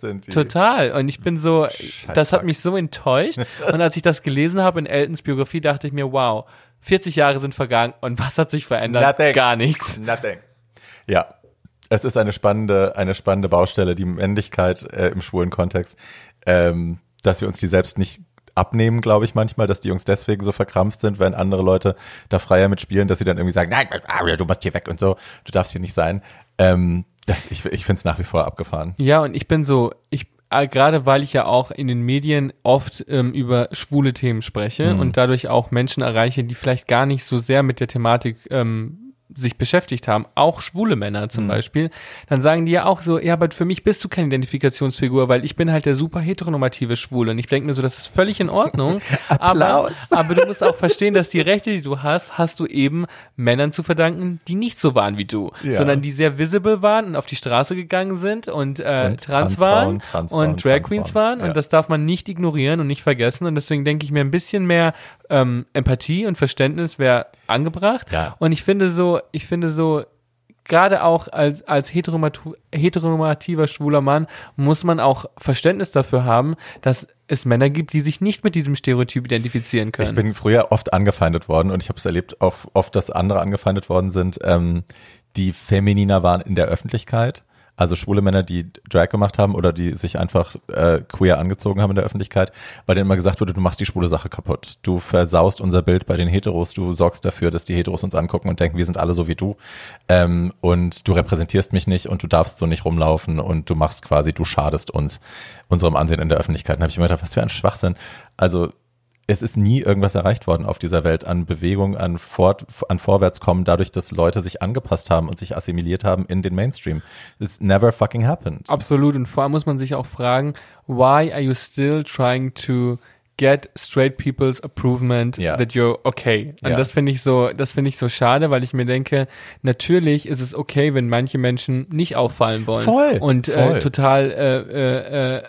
sind die. Total. Und ich bin so, das hat mich so enttäuscht. <laughs> Und als ich das gelesen habe in Eltons Biografie, dachte ich mir, wow, 40 Jahre sind vergangen und was hat sich verändert? Nothing. Gar nichts. Nothing. Ja. Es ist eine spannende, eine spannende Baustelle, die Männlichkeit äh, im schwulen Kontext, ähm, dass wir uns die selbst nicht abnehmen, glaube ich manchmal, dass die Jungs deswegen so verkrampft sind, wenn andere Leute da freier mitspielen, dass sie dann irgendwie sagen, nein, du musst hier weg und so, du darfst hier nicht sein. Ähm, das, ich ich finde es nach wie vor abgefahren. Ja, und ich bin so, ich äh, gerade weil ich ja auch in den Medien oft ähm, über schwule Themen spreche und dadurch auch Menschen erreiche, die vielleicht gar nicht so sehr mit der Thematik ähm, sich beschäftigt haben, auch schwule Männer zum Beispiel, dann sagen die ja auch so, ja, aber für mich bist du keine Identifikationsfigur, weil ich bin halt der super heteronormative Schwule. Und ich denke mir so, das ist völlig in Ordnung, <laughs> aber, aber du musst auch verstehen, dass die Rechte, die du hast, hast du eben Männern zu verdanken, die nicht so waren wie du, Ja. sondern die sehr visible waren und auf die Straße gegangen sind und, äh, Und trans waren Transfrauen, und Drag Queens waren. Ja. und das darf man nicht ignorieren und nicht vergessen. Und deswegen denke ich mir ein bisschen mehr ähm, Empathie und Verständnis wäre angebracht Ja. und ich finde so, ich finde so gerade auch als, als heteronormativer schwuler Mann muss man auch Verständnis dafür haben, dass es Männer gibt, die sich nicht mit diesem Stereotyp identifizieren können. Ich bin früher oft angefeindet worden und ich habe es erlebt, auch oft, dass andere angefeindet worden sind, ähm, die femininer waren in der Öffentlichkeit. Also schwule Männer, die Drag gemacht haben oder die sich einfach äh, queer angezogen haben in der Öffentlichkeit, weil denen immer gesagt wurde, du machst die schwule Sache kaputt. Du versaust unser Bild bei den Heteros, du sorgst dafür, dass die Heteros uns angucken und denken, wir sind alle so wie du. Ähm, und du repräsentierst mich nicht und du darfst so nicht rumlaufen und du machst quasi, du schadest uns, unserem Ansehen in der Öffentlichkeit. Und habe ich immer gedacht, was für ein Schwachsinn. Also es ist nie irgendwas erreicht worden auf dieser Welt an Bewegung, an, Fort, an Vorwärtskommen, dadurch, dass Leute sich angepasst haben und sich assimiliert haben in den Mainstream. It's never fucking happened. Absolut. Und vor allem muss man sich auch fragen, why are you still trying to get straight people's approvement Ja. that you're okay. Und Ja. das finde ich so, das finde ich so schade, weil ich mir denke, natürlich ist es okay, wenn manche Menschen nicht auffallen wollen Voll, und voll. Äh, total äh,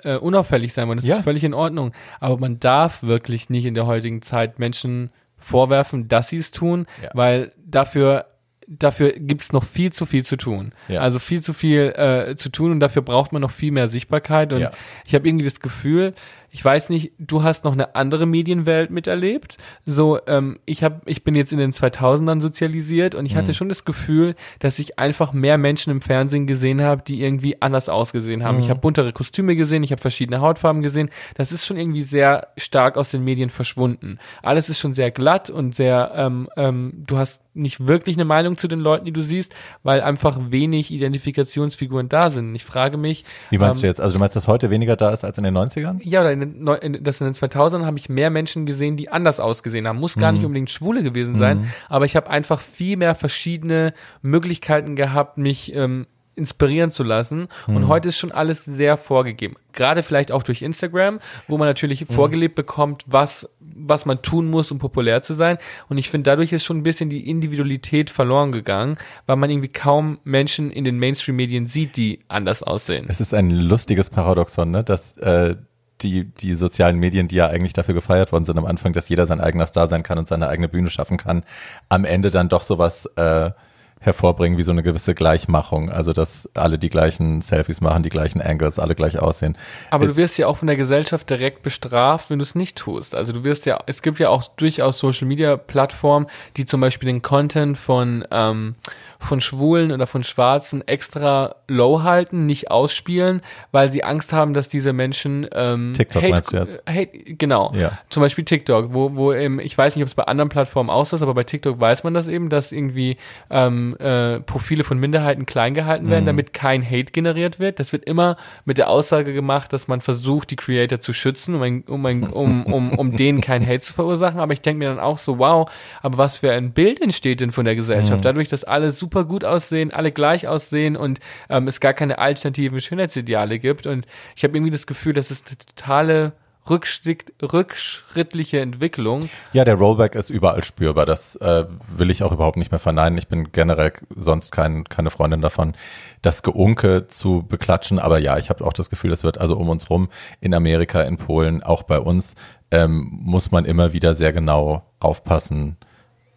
äh, äh, unauffällig sein wollen. Das Ja. ist völlig in Ordnung. Aber man darf wirklich nicht in der heutigen Zeit Menschen vorwerfen, dass sie es tun, weil dafür dafür gibt's noch viel zu viel zu tun. Ja. Also viel zu viel äh, zu tun und dafür braucht man noch viel mehr Sichtbarkeit. Und Ja. ich habe irgendwie das Gefühl, ich weiß nicht, du hast noch eine andere Medienwelt miterlebt. So, ähm, ich habe, ich bin jetzt in den 2000ern sozialisiert und ich hatte schon das Gefühl, dass ich einfach mehr Menschen im Fernsehen gesehen habe, die irgendwie anders ausgesehen haben. Ich habe buntere Kostüme gesehen, ich habe verschiedene Hautfarben gesehen. Das ist schon irgendwie sehr stark aus den Medien verschwunden. Alles ist schon sehr glatt und sehr, ähm, ähm, du hast nicht wirklich eine Meinung zu den Leuten, die du siehst, weil einfach wenig Identifikationsfiguren da sind. Ich frage mich, Wie meinst ähm, du jetzt? Also du meinst, dass heute weniger da ist als in den 90ern? ja, oder in den, Neu- in, den 2000ern habe ich mehr Menschen gesehen, die anders ausgesehen haben. Muss gar Mhm. nicht unbedingt Schwule gewesen sein, aber ich habe einfach viel mehr verschiedene Möglichkeiten gehabt, mich ähm, inspirieren zu lassen. Mhm. Und heute ist schon alles sehr vorgegeben. Gerade vielleicht auch durch Instagram, wo man natürlich Mhm. vorgelebt bekommt, was, was man tun muss, um populär zu sein. Und ich finde, dadurch ist schon ein bisschen die Individualität verloren gegangen, weil man irgendwie kaum Menschen in den Mainstream-Medien sieht, die anders aussehen. Es ist ein lustiges Paradoxon, ne? dass äh, die, die sozialen Medien, die ja eigentlich dafür gefeiert worden sind am Anfang, dass jeder sein eigener Star sein kann und seine eigene Bühne schaffen kann, am Ende dann doch sowas äh, hervorbringen wie so eine gewisse Gleichmachung. Also dass alle die gleichen Selfies machen, die gleichen Angles, alle gleich aussehen. Aber Jetzt- du wirst ja auch von der Gesellschaft direkt bestraft, wenn du es nicht tust. Also du wirst ja, es gibt ja auch durchaus Social Media Plattformen, die zum Beispiel den Content von, ähm, von Schwulen oder von Schwarzen extra low halten, nicht ausspielen, weil sie Angst haben, dass diese Menschen ähm, TikTok Hate, meinst du jetzt? Hate, genau. Ja. Zum Beispiel TikTok, wo, wo eben, ich weiß nicht, ob es bei anderen Plattformen auch so ist, aber bei TikTok weiß man das eben, dass irgendwie ähm, äh, Profile von Minderheiten klein gehalten Mhm. werden, damit kein Hate generiert wird. Das wird immer mit der Aussage gemacht, dass man versucht, die Creator zu schützen, um, ein, um, ein, um, um, um <laughs> denen kein Hate zu verursachen. Aber ich denke mir dann auch so, wow, aber was für ein Bild entsteht denn von der Gesellschaft? Mhm. Dadurch, dass alle super gut aussehen, alle gleich aussehen und ähm, es gar keine alternativen Schönheitsideale gibt. Und ich habe irgendwie das Gefühl, das ist eine totale Rückschritt, rückschrittliche Entwicklung. Ja, der Rollback ist überall spürbar. Das äh, will ich auch überhaupt nicht mehr verneinen. Ich bin generell sonst kein, keine Freundin davon, das Geunke zu beklatschen. Aber ja, ich habe auch das Gefühl, das wird also um uns rum in Amerika, in Polen, auch bei uns, ähm, muss man immer wieder sehr genau aufpassen,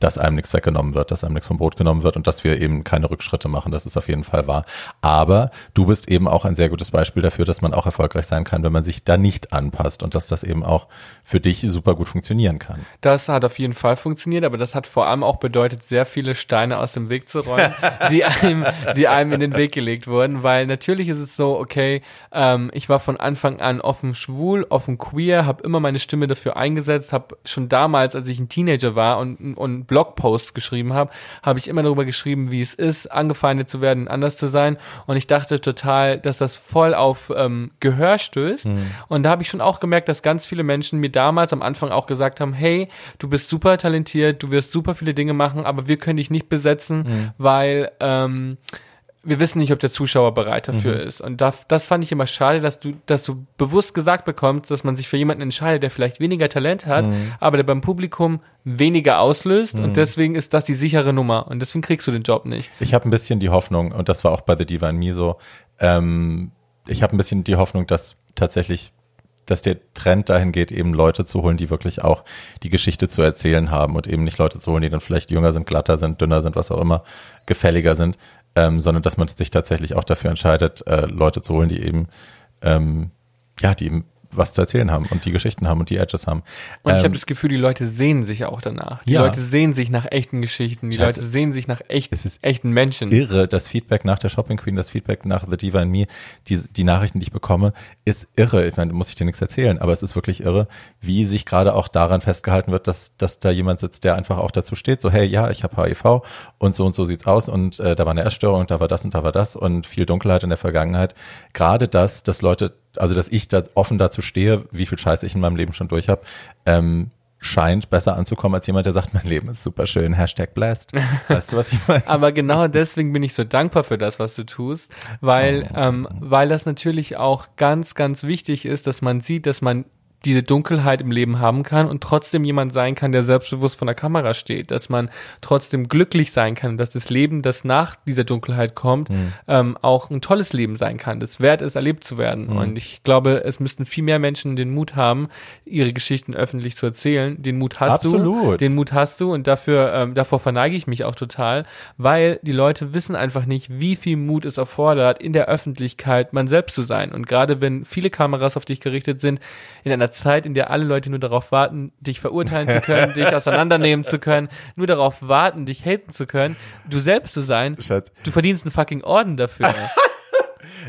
dass einem nichts weggenommen wird, dass einem nichts vom Brot genommen wird und dass wir eben keine Rückschritte machen. Das ist auf jeden Fall wahr. Aber du bist eben auch ein sehr gutes Beispiel dafür, dass man auch erfolgreich sein kann, wenn man sich da nicht anpasst und dass das eben auch für dich super gut funktionieren kann. Das hat auf jeden Fall funktioniert, aber das hat vor allem auch bedeutet, sehr viele Steine aus dem Weg zu räumen, <laughs> die einem, die einem in den Weg gelegt wurden, weil natürlich ist es so, okay, ähm, ich war von Anfang an offen schwul, offen queer, habe immer meine Stimme dafür eingesetzt, habe schon damals, als ich ein Teenager war und, und Blogposts geschrieben habe, habe ich immer darüber geschrieben, wie es ist, angefeindet zu werden, anders zu sein. Und ich dachte total, dass das voll auf ähm, Gehör stößt. Und da habe ich schon auch gemerkt, dass ganz viele Menschen mir damals am Anfang auch gesagt haben, hey, du bist super talentiert, du wirst super viele Dinge machen, aber wir können dich nicht besetzen, weil ähm, wir wissen nicht, ob der Zuschauer bereit dafür ist. Und das, das fand ich immer schade, dass du, dass du bewusst gesagt bekommst, dass man sich für jemanden entscheidet, der vielleicht weniger Talent hat, aber der beim Publikum weniger auslöst. Und deswegen ist das die sichere Nummer. Und deswegen kriegst du den Job nicht. Ich habe ein bisschen die Hoffnung, und das war auch bei The Diva Me so, ähm, ich habe ein bisschen die Hoffnung, dass tatsächlich, dass der Trend dahin geht, eben Leute zu holen, die wirklich auch die Geschichte zu erzählen haben und eben nicht Leute zu holen, die dann vielleicht jünger sind, glatter sind, dünner sind, was auch immer, gefälliger sind, ähm, sondern dass man sich tatsächlich auch dafür entscheidet, äh, Leute zu holen, die eben, ähm, ja, die eben was zu erzählen haben und die Geschichten haben und die Edges haben. Und ich Ähm, habe das Gefühl, die Leute sehen sich auch danach. Die Ja. Leute sehen sich nach echten Geschichten. Die Scheiße. Leute sehen sich nach echt, Es ist echten Menschen. irre. Das Feedback nach der Shopping Queen, das Feedback nach The Diva and Me, die, die Nachrichten, die ich bekomme, ist irre. Ich meine, muss ich dir nichts erzählen, aber es ist wirklich irre, wie sich gerade auch daran festgehalten wird, dass, dass da jemand sitzt, der einfach auch dazu steht, so, hey, ja, ich habe HIV und so und so sieht's aus und äh, da war eine Essstörung und da war das und da war das und viel Dunkelheit in der Vergangenheit. Gerade das, dass Leute, also dass ich da offen dazu stehe, wie viel Scheiße ich in meinem Leben schon durch habe, ähm, scheint besser anzukommen als jemand, der sagt, mein Leben ist super schön, Hashtag blessed. Weißt du, was ich meine? <laughs> Aber genau deswegen bin ich so dankbar für das, was du tust, weil, ähm, weil das natürlich auch ganz, ganz wichtig ist, dass man sieht, dass man diese Dunkelheit im Leben haben kann und trotzdem jemand sein kann, der selbstbewusst vor der Kamera steht, dass man trotzdem glücklich sein kann, dass das Leben, das nach dieser Dunkelheit kommt, Hm. ähm, auch ein tolles Leben sein kann, das wert ist, erlebt zu werden. Hm. Und ich glaube, es müssten viel mehr Menschen den Mut haben, ihre Geschichten öffentlich zu erzählen. Den Mut hast du, Absolut. den Mut hast du und dafür, ähm, davor verneige ich mich auch total, weil die Leute wissen einfach nicht, wie viel Mut es erfordert, in der Öffentlichkeit man selbst zu sein. Und gerade wenn viele Kameras auf dich gerichtet sind, in einer Zeit, in der alle Leute nur darauf warten, dich verurteilen zu können, <laughs> dich auseinandernehmen zu können, nur darauf warten, dich haten zu können, du selbst zu sein, Schatz, du verdienst einen fucking Orden dafür. <laughs>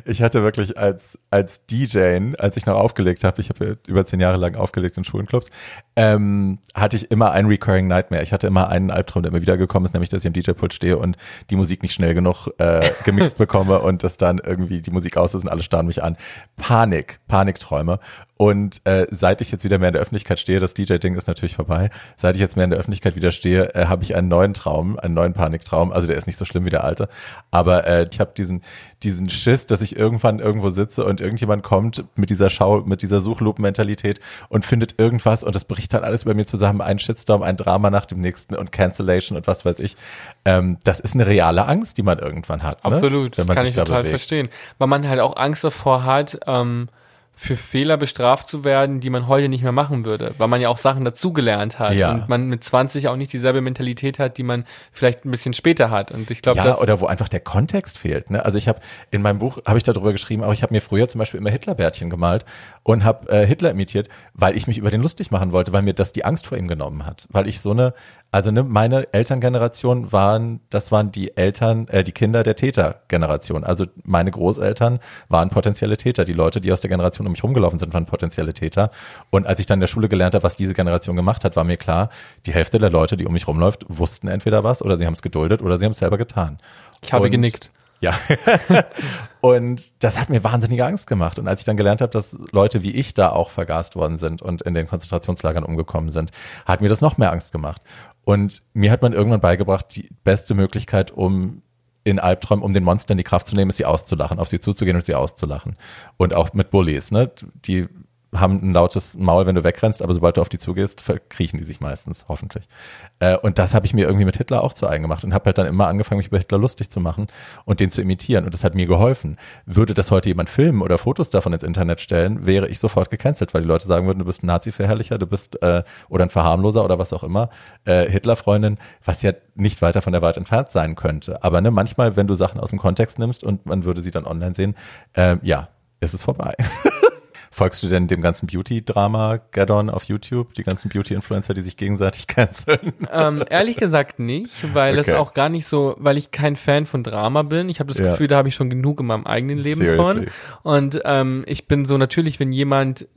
ich hatte wirklich als, als DJ, als ich noch aufgelegt habe, ich habe über zehn Jahre lang aufgelegt in Schulenclubs, ähm, hatte ich immer einen recurring Nightmare. Ich hatte immer einen Albtraum, der immer wieder gekommen ist, nämlich, dass ich am DJ-Pult stehe und die Musik nicht schnell genug äh, gemixt <laughs> bekomme und dass dann irgendwie die Musik aus ist und alle starren mich an. Panik, Panikträume. Und äh, seit ich jetzt wieder mehr in der Öffentlichkeit stehe, das DJ-Ding ist natürlich vorbei, seit ich jetzt mehr in der Öffentlichkeit wieder stehe, äh, habe ich einen neuen Traum, einen neuen Paniktraum. Also der ist nicht so schlimm wie der alte, aber äh, ich habe diesen, diesen Schiss, dass ich irgendwann irgendwo sitze und irgendjemand kommt mit dieser Schau, mit dieser Suchlupen-Mentalität und findet irgendwas und das bricht dann alles bei mir zusammen, ein Shitstorm, ein Drama nach dem nächsten und Cancellation und was weiß ich. Ähm, das ist eine reale Angst, die man irgendwann hat. Ne? Absolut, Wenn das man kann sich ich da total bewegt. verstehen. Weil man halt auch Angst davor hat, ähm, für Fehler bestraft zu werden, die man heute nicht mehr machen würde, weil man ja auch Sachen dazugelernt hat Ja. und man mit 20 auch nicht dieselbe Mentalität hat, die man vielleicht ein bisschen später hat. Und ich glaube, ja, oder wo einfach der Kontext fehlt. Ne? Also ich habe in meinem Buch habe ich darüber geschrieben, aber ich habe mir früher zum Beispiel immer Hitlerbärtchen gemalt und habe äh, Hitler imitiert, weil ich mich über den lustig machen wollte, weil mir das die Angst vor ihm genommen hat, weil ich so eine also ne, meine Elterngeneration waren, das waren die Eltern, äh, die Kinder der Tätergeneration. Also meine Großeltern waren potenzielle Täter. Die Leute, die aus der Generation um mich rumgelaufen sind, waren potenzielle Täter. Und als ich dann in der Schule gelernt habe, was diese Generation gemacht hat, war mir klar, die Hälfte der Leute, die um mich rumläuft, wussten entweder was oder sie haben es geduldet oder sie haben es selber getan. ich habe Und- genickt. Ja. <laughs> und das hat mir wahnsinnige Angst gemacht. Und als ich dann gelernt habe, dass Leute wie ich da auch vergast worden sind und in den Konzentrationslagern umgekommen sind, hat mir das noch mehr Angst gemacht. Und mir hat man irgendwann beigebracht, die beste Möglichkeit, um in Albträumen, um den Monstern die Kraft zu nehmen, ist sie auszulachen, auf sie zuzugehen und sie auszulachen. Und auch mit Bullies, ne? Die haben ein lautes Maul, wenn du wegrennst, aber sobald du auf die zugehst, verkriechen die sich meistens, hoffentlich. Äh, und das habe ich mir irgendwie mit Hitler auch zu eigen gemacht und habe halt dann immer angefangen, mich über Hitler lustig zu machen und den zu imitieren. Und das hat mir geholfen. Würde das heute jemand filmen oder Fotos davon ins Internet stellen, wäre ich sofort gecancelt, weil die Leute sagen würden, du bist ein Nazi-Verherrlicher, du bist äh, oder ein Verharmloser oder was auch immer, äh, Hitler-Freundin, was ja nicht weiter von der Wahrheit entfernt sein könnte. Aber ne, manchmal, wenn du Sachen aus dem Kontext nimmst und man würde sie dann online sehen, äh, ja, ist es vorbei. <laughs> Folgst du denn dem ganzen Beauty-Drama Gaddon auf YouTube, die ganzen Beauty-Influencer, die sich gegenseitig <laughs> canceln? ähm, ehrlich gesagt nicht, weil Okay. es auch gar nicht so, weil ich kein Fan von Drama bin. Ich habe das Ja. Gefühl, da habe ich schon genug in meinem eigenen Leben Seriously. von. Und ähm, ich bin so natürlich, wenn jemand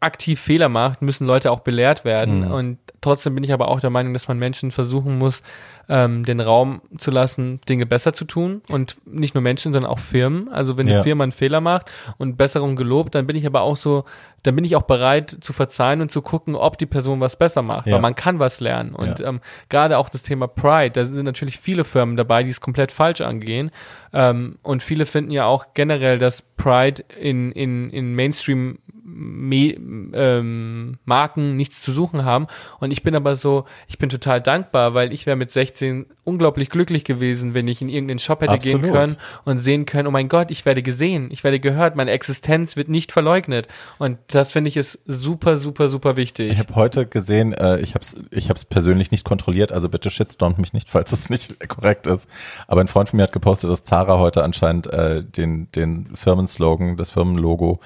aktiv Fehler macht, müssen Leute auch belehrt werden. Mhm. Und trotzdem bin ich aber auch der Meinung, dass man Menschen versuchen muss, ähm, den Raum zu lassen, Dinge besser zu tun. Und nicht nur Menschen, sondern auch Firmen. Also wenn Ja. eine Firma einen Fehler macht und Besserung gelobt, dann bin ich aber auch so, dann bin ich auch bereit zu verzeihen und zu gucken, ob die Person was besser macht. Ja. Weil man kann was lernen. Und Ja. ähm, gerade auch das Thema Pride, da sind natürlich viele Firmen dabei, die es komplett falsch angehen. Ähm, und viele finden ja auch generell, dass Pride in, in, in Mainstream Me ähm, Marken nichts zu suchen haben. Und ich bin aber so, ich bin total dankbar, weil ich wäre mit 16 unglaublich glücklich gewesen, wenn ich in irgendeinen Shop hätte gehen Absolut. können und sehen können, oh mein Gott, ich werde gesehen, ich werde gehört, meine Existenz wird nicht verleugnet. Und das finde ich ist super, super, super wichtig. Ich habe heute gesehen, äh, ich habe es ich hab's persönlich nicht kontrolliert, also bitte shitstormt mich nicht, <laughs> falls es nicht korrekt ist. Aber ein Freund von mir hat gepostet, dass Zara heute anscheinend äh, den, den Firmenslogan, das Firmenlogo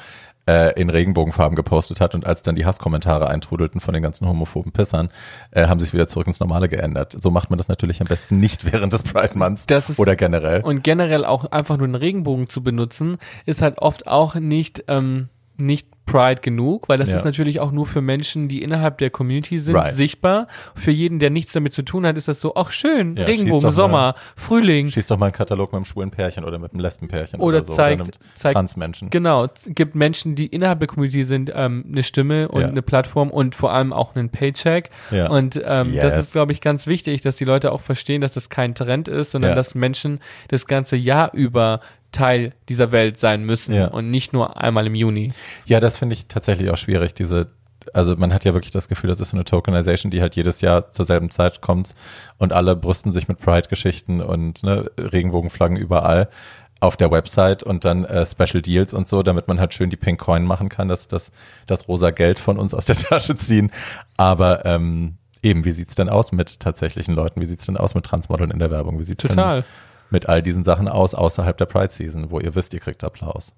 äh, in Regenbogenfarben gepostet hat und als dann die Hasskommentare eintrudelten von den ganzen homophoben Pissern, äh, haben sich wieder zurück ins Normale geändert. So macht man das natürlich am besten nicht <laughs> während des Pride Months Das ist- oder generell. Und generell auch einfach nur einen Regenbogen zu benutzen, ist halt oft auch nicht, ähm, nicht Pride genug, weil das Ja. ist natürlich auch nur für Menschen, die innerhalb der Community sind, Right. sichtbar. Für jeden, der nichts damit zu tun hat, ist das so, ach schön, Ja, Regenbogen, mal. Sommer, Frühling. Schieß doch mal einen Katalog mit einem schwulen Pärchen oder mit einem Lesbenpärchen Oder oder so. zeigt- oder zeigt- Transmenschen. Genau, es gibt Menschen, die innerhalb der Community sind, ähm, eine Stimme und Ja. eine Plattform und vor allem auch einen Paycheck. Und ähm, das Yes. ist, glaube ich, ganz wichtig, dass die Leute auch verstehen, dass das kein Trend ist, sondern dass Menschen das ganze Jahr über Teil dieser Welt sein müssen Ja. und nicht nur einmal im Juni. Ja, das finde ich tatsächlich auch schwierig, diese also man hat ja wirklich das Gefühl, das ist so eine Tokenization, die halt jedes Jahr zur selben Zeit kommt und alle brüsten sich mit Pride-Geschichten und ne, Regenbogenflaggen überall auf der Website und dann äh, Special Deals und so, damit man halt schön die Pink Coin machen kann, dass das, das rosa Geld von uns aus der <laughs> Tasche ziehen. Aber ähm, eben, wie sieht's denn aus mit tatsächlichen Leuten? Wie sieht's denn aus mit Transmodeln in der Werbung? Wie sieht's Total. denn mit all diesen Sachen aus außerhalb der Pride-Season, wo ihr wisst, ihr kriegt Applaus?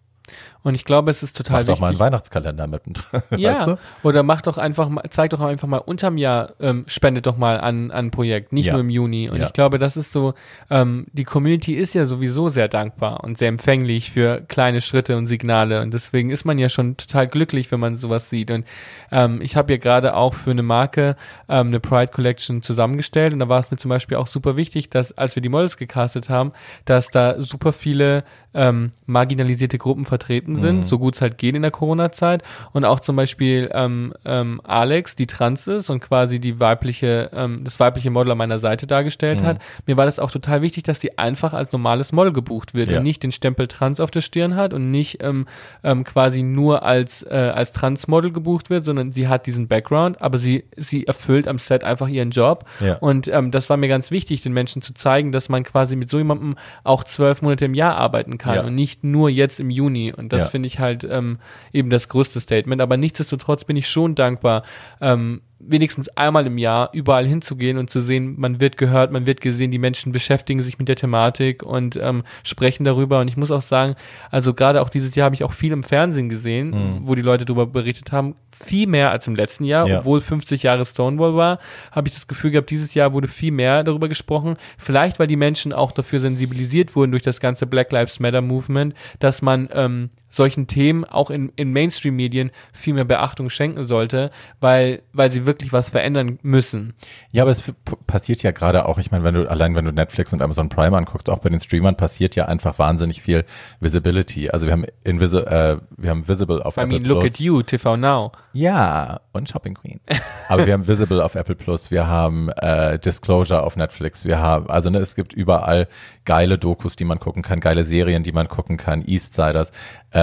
Und ich glaube, es ist total Macht doch mal einen wichtig. Weihnachtskalender mittendrin. <laughs> Ja, weißt du? oder macht doch einfach mal, zeigt doch einfach mal unterm Jahr, ähm, spendet doch mal an an ein Projekt, nicht Ja. nur im Juni. Und Ja. ich glaube, das ist so, ähm, die Community ist ja sowieso sehr dankbar und sehr empfänglich für kleine Schritte und Signale. Und deswegen ist man ja schon total glücklich, wenn man sowas sieht. Und ähm, ich habe ja gerade auch für eine Marke ähm, eine Pride Collection zusammengestellt. Und da war es mir zum Beispiel auch super wichtig, dass als wir die Models gecastet haben, dass da super viele ähm, marginalisierte Gruppen vertreten sind, so gut es halt geht in der Corona-Zeit. Und auch zum Beispiel ähm, ähm, Alex, die trans ist und quasi die weibliche, ähm, das weibliche Model an meiner Seite dargestellt hat. Mir war das auch total wichtig, dass sie einfach als normales Model gebucht wird Ja. und nicht den Stempel trans auf der Stirn hat und nicht ähm, ähm, quasi nur als, äh, als Trans-Model gebucht wird, sondern sie hat diesen Background, aber sie, sie erfüllt am Set einfach ihren Job. Ja. Und ähm, das war mir ganz wichtig, den Menschen zu zeigen, dass man quasi mit so jemandem auch zwölf Monate im Jahr arbeiten kann Ja. und nicht nur jetzt im Juni. Und das Ja. finde ich halt ähm, eben das größte Statement. Aber nichtsdestotrotz bin ich schon dankbar, ähm, wenigstens einmal im Jahr überall hinzugehen und zu sehen, man wird gehört, man wird gesehen, die Menschen beschäftigen sich mit der Thematik und ähm, sprechen darüber. Und ich muss auch sagen, also gerade auch dieses Jahr habe ich auch viel im Fernsehen gesehen, wo die Leute darüber berichtet haben. Viel mehr als im letzten Jahr, Ja. obwohl 50 Jahre Stonewall war, habe ich das Gefühl gehabt, dieses Jahr wurde viel mehr darüber gesprochen. Vielleicht, weil die Menschen auch dafür sensibilisiert wurden durch das ganze Black Lives Matter Movement, dass man ähm, solchen Themen auch in, in Mainstream-Medien viel mehr Beachtung schenken sollte, weil, weil sie wirklich was verändern müssen. Ja, aber es passiert ja gerade auch, ich meine, wenn du allein wenn du Netflix und Amazon Prime anguckst, auch bei den Streamern passiert ja einfach wahnsinnig viel Visibility. Also wir haben Invisi äh, wir haben Visible auf I Apple mean, look Plus. at you, TV Now. Ja, und Shopping Queen. Aber wir haben Visible auf Apple Plus, wir haben äh, Disclosure auf Netflix, wir haben, also ne, es gibt überall geile Dokus, die man gucken kann, geile Serien, die man gucken kann, Eastsiders,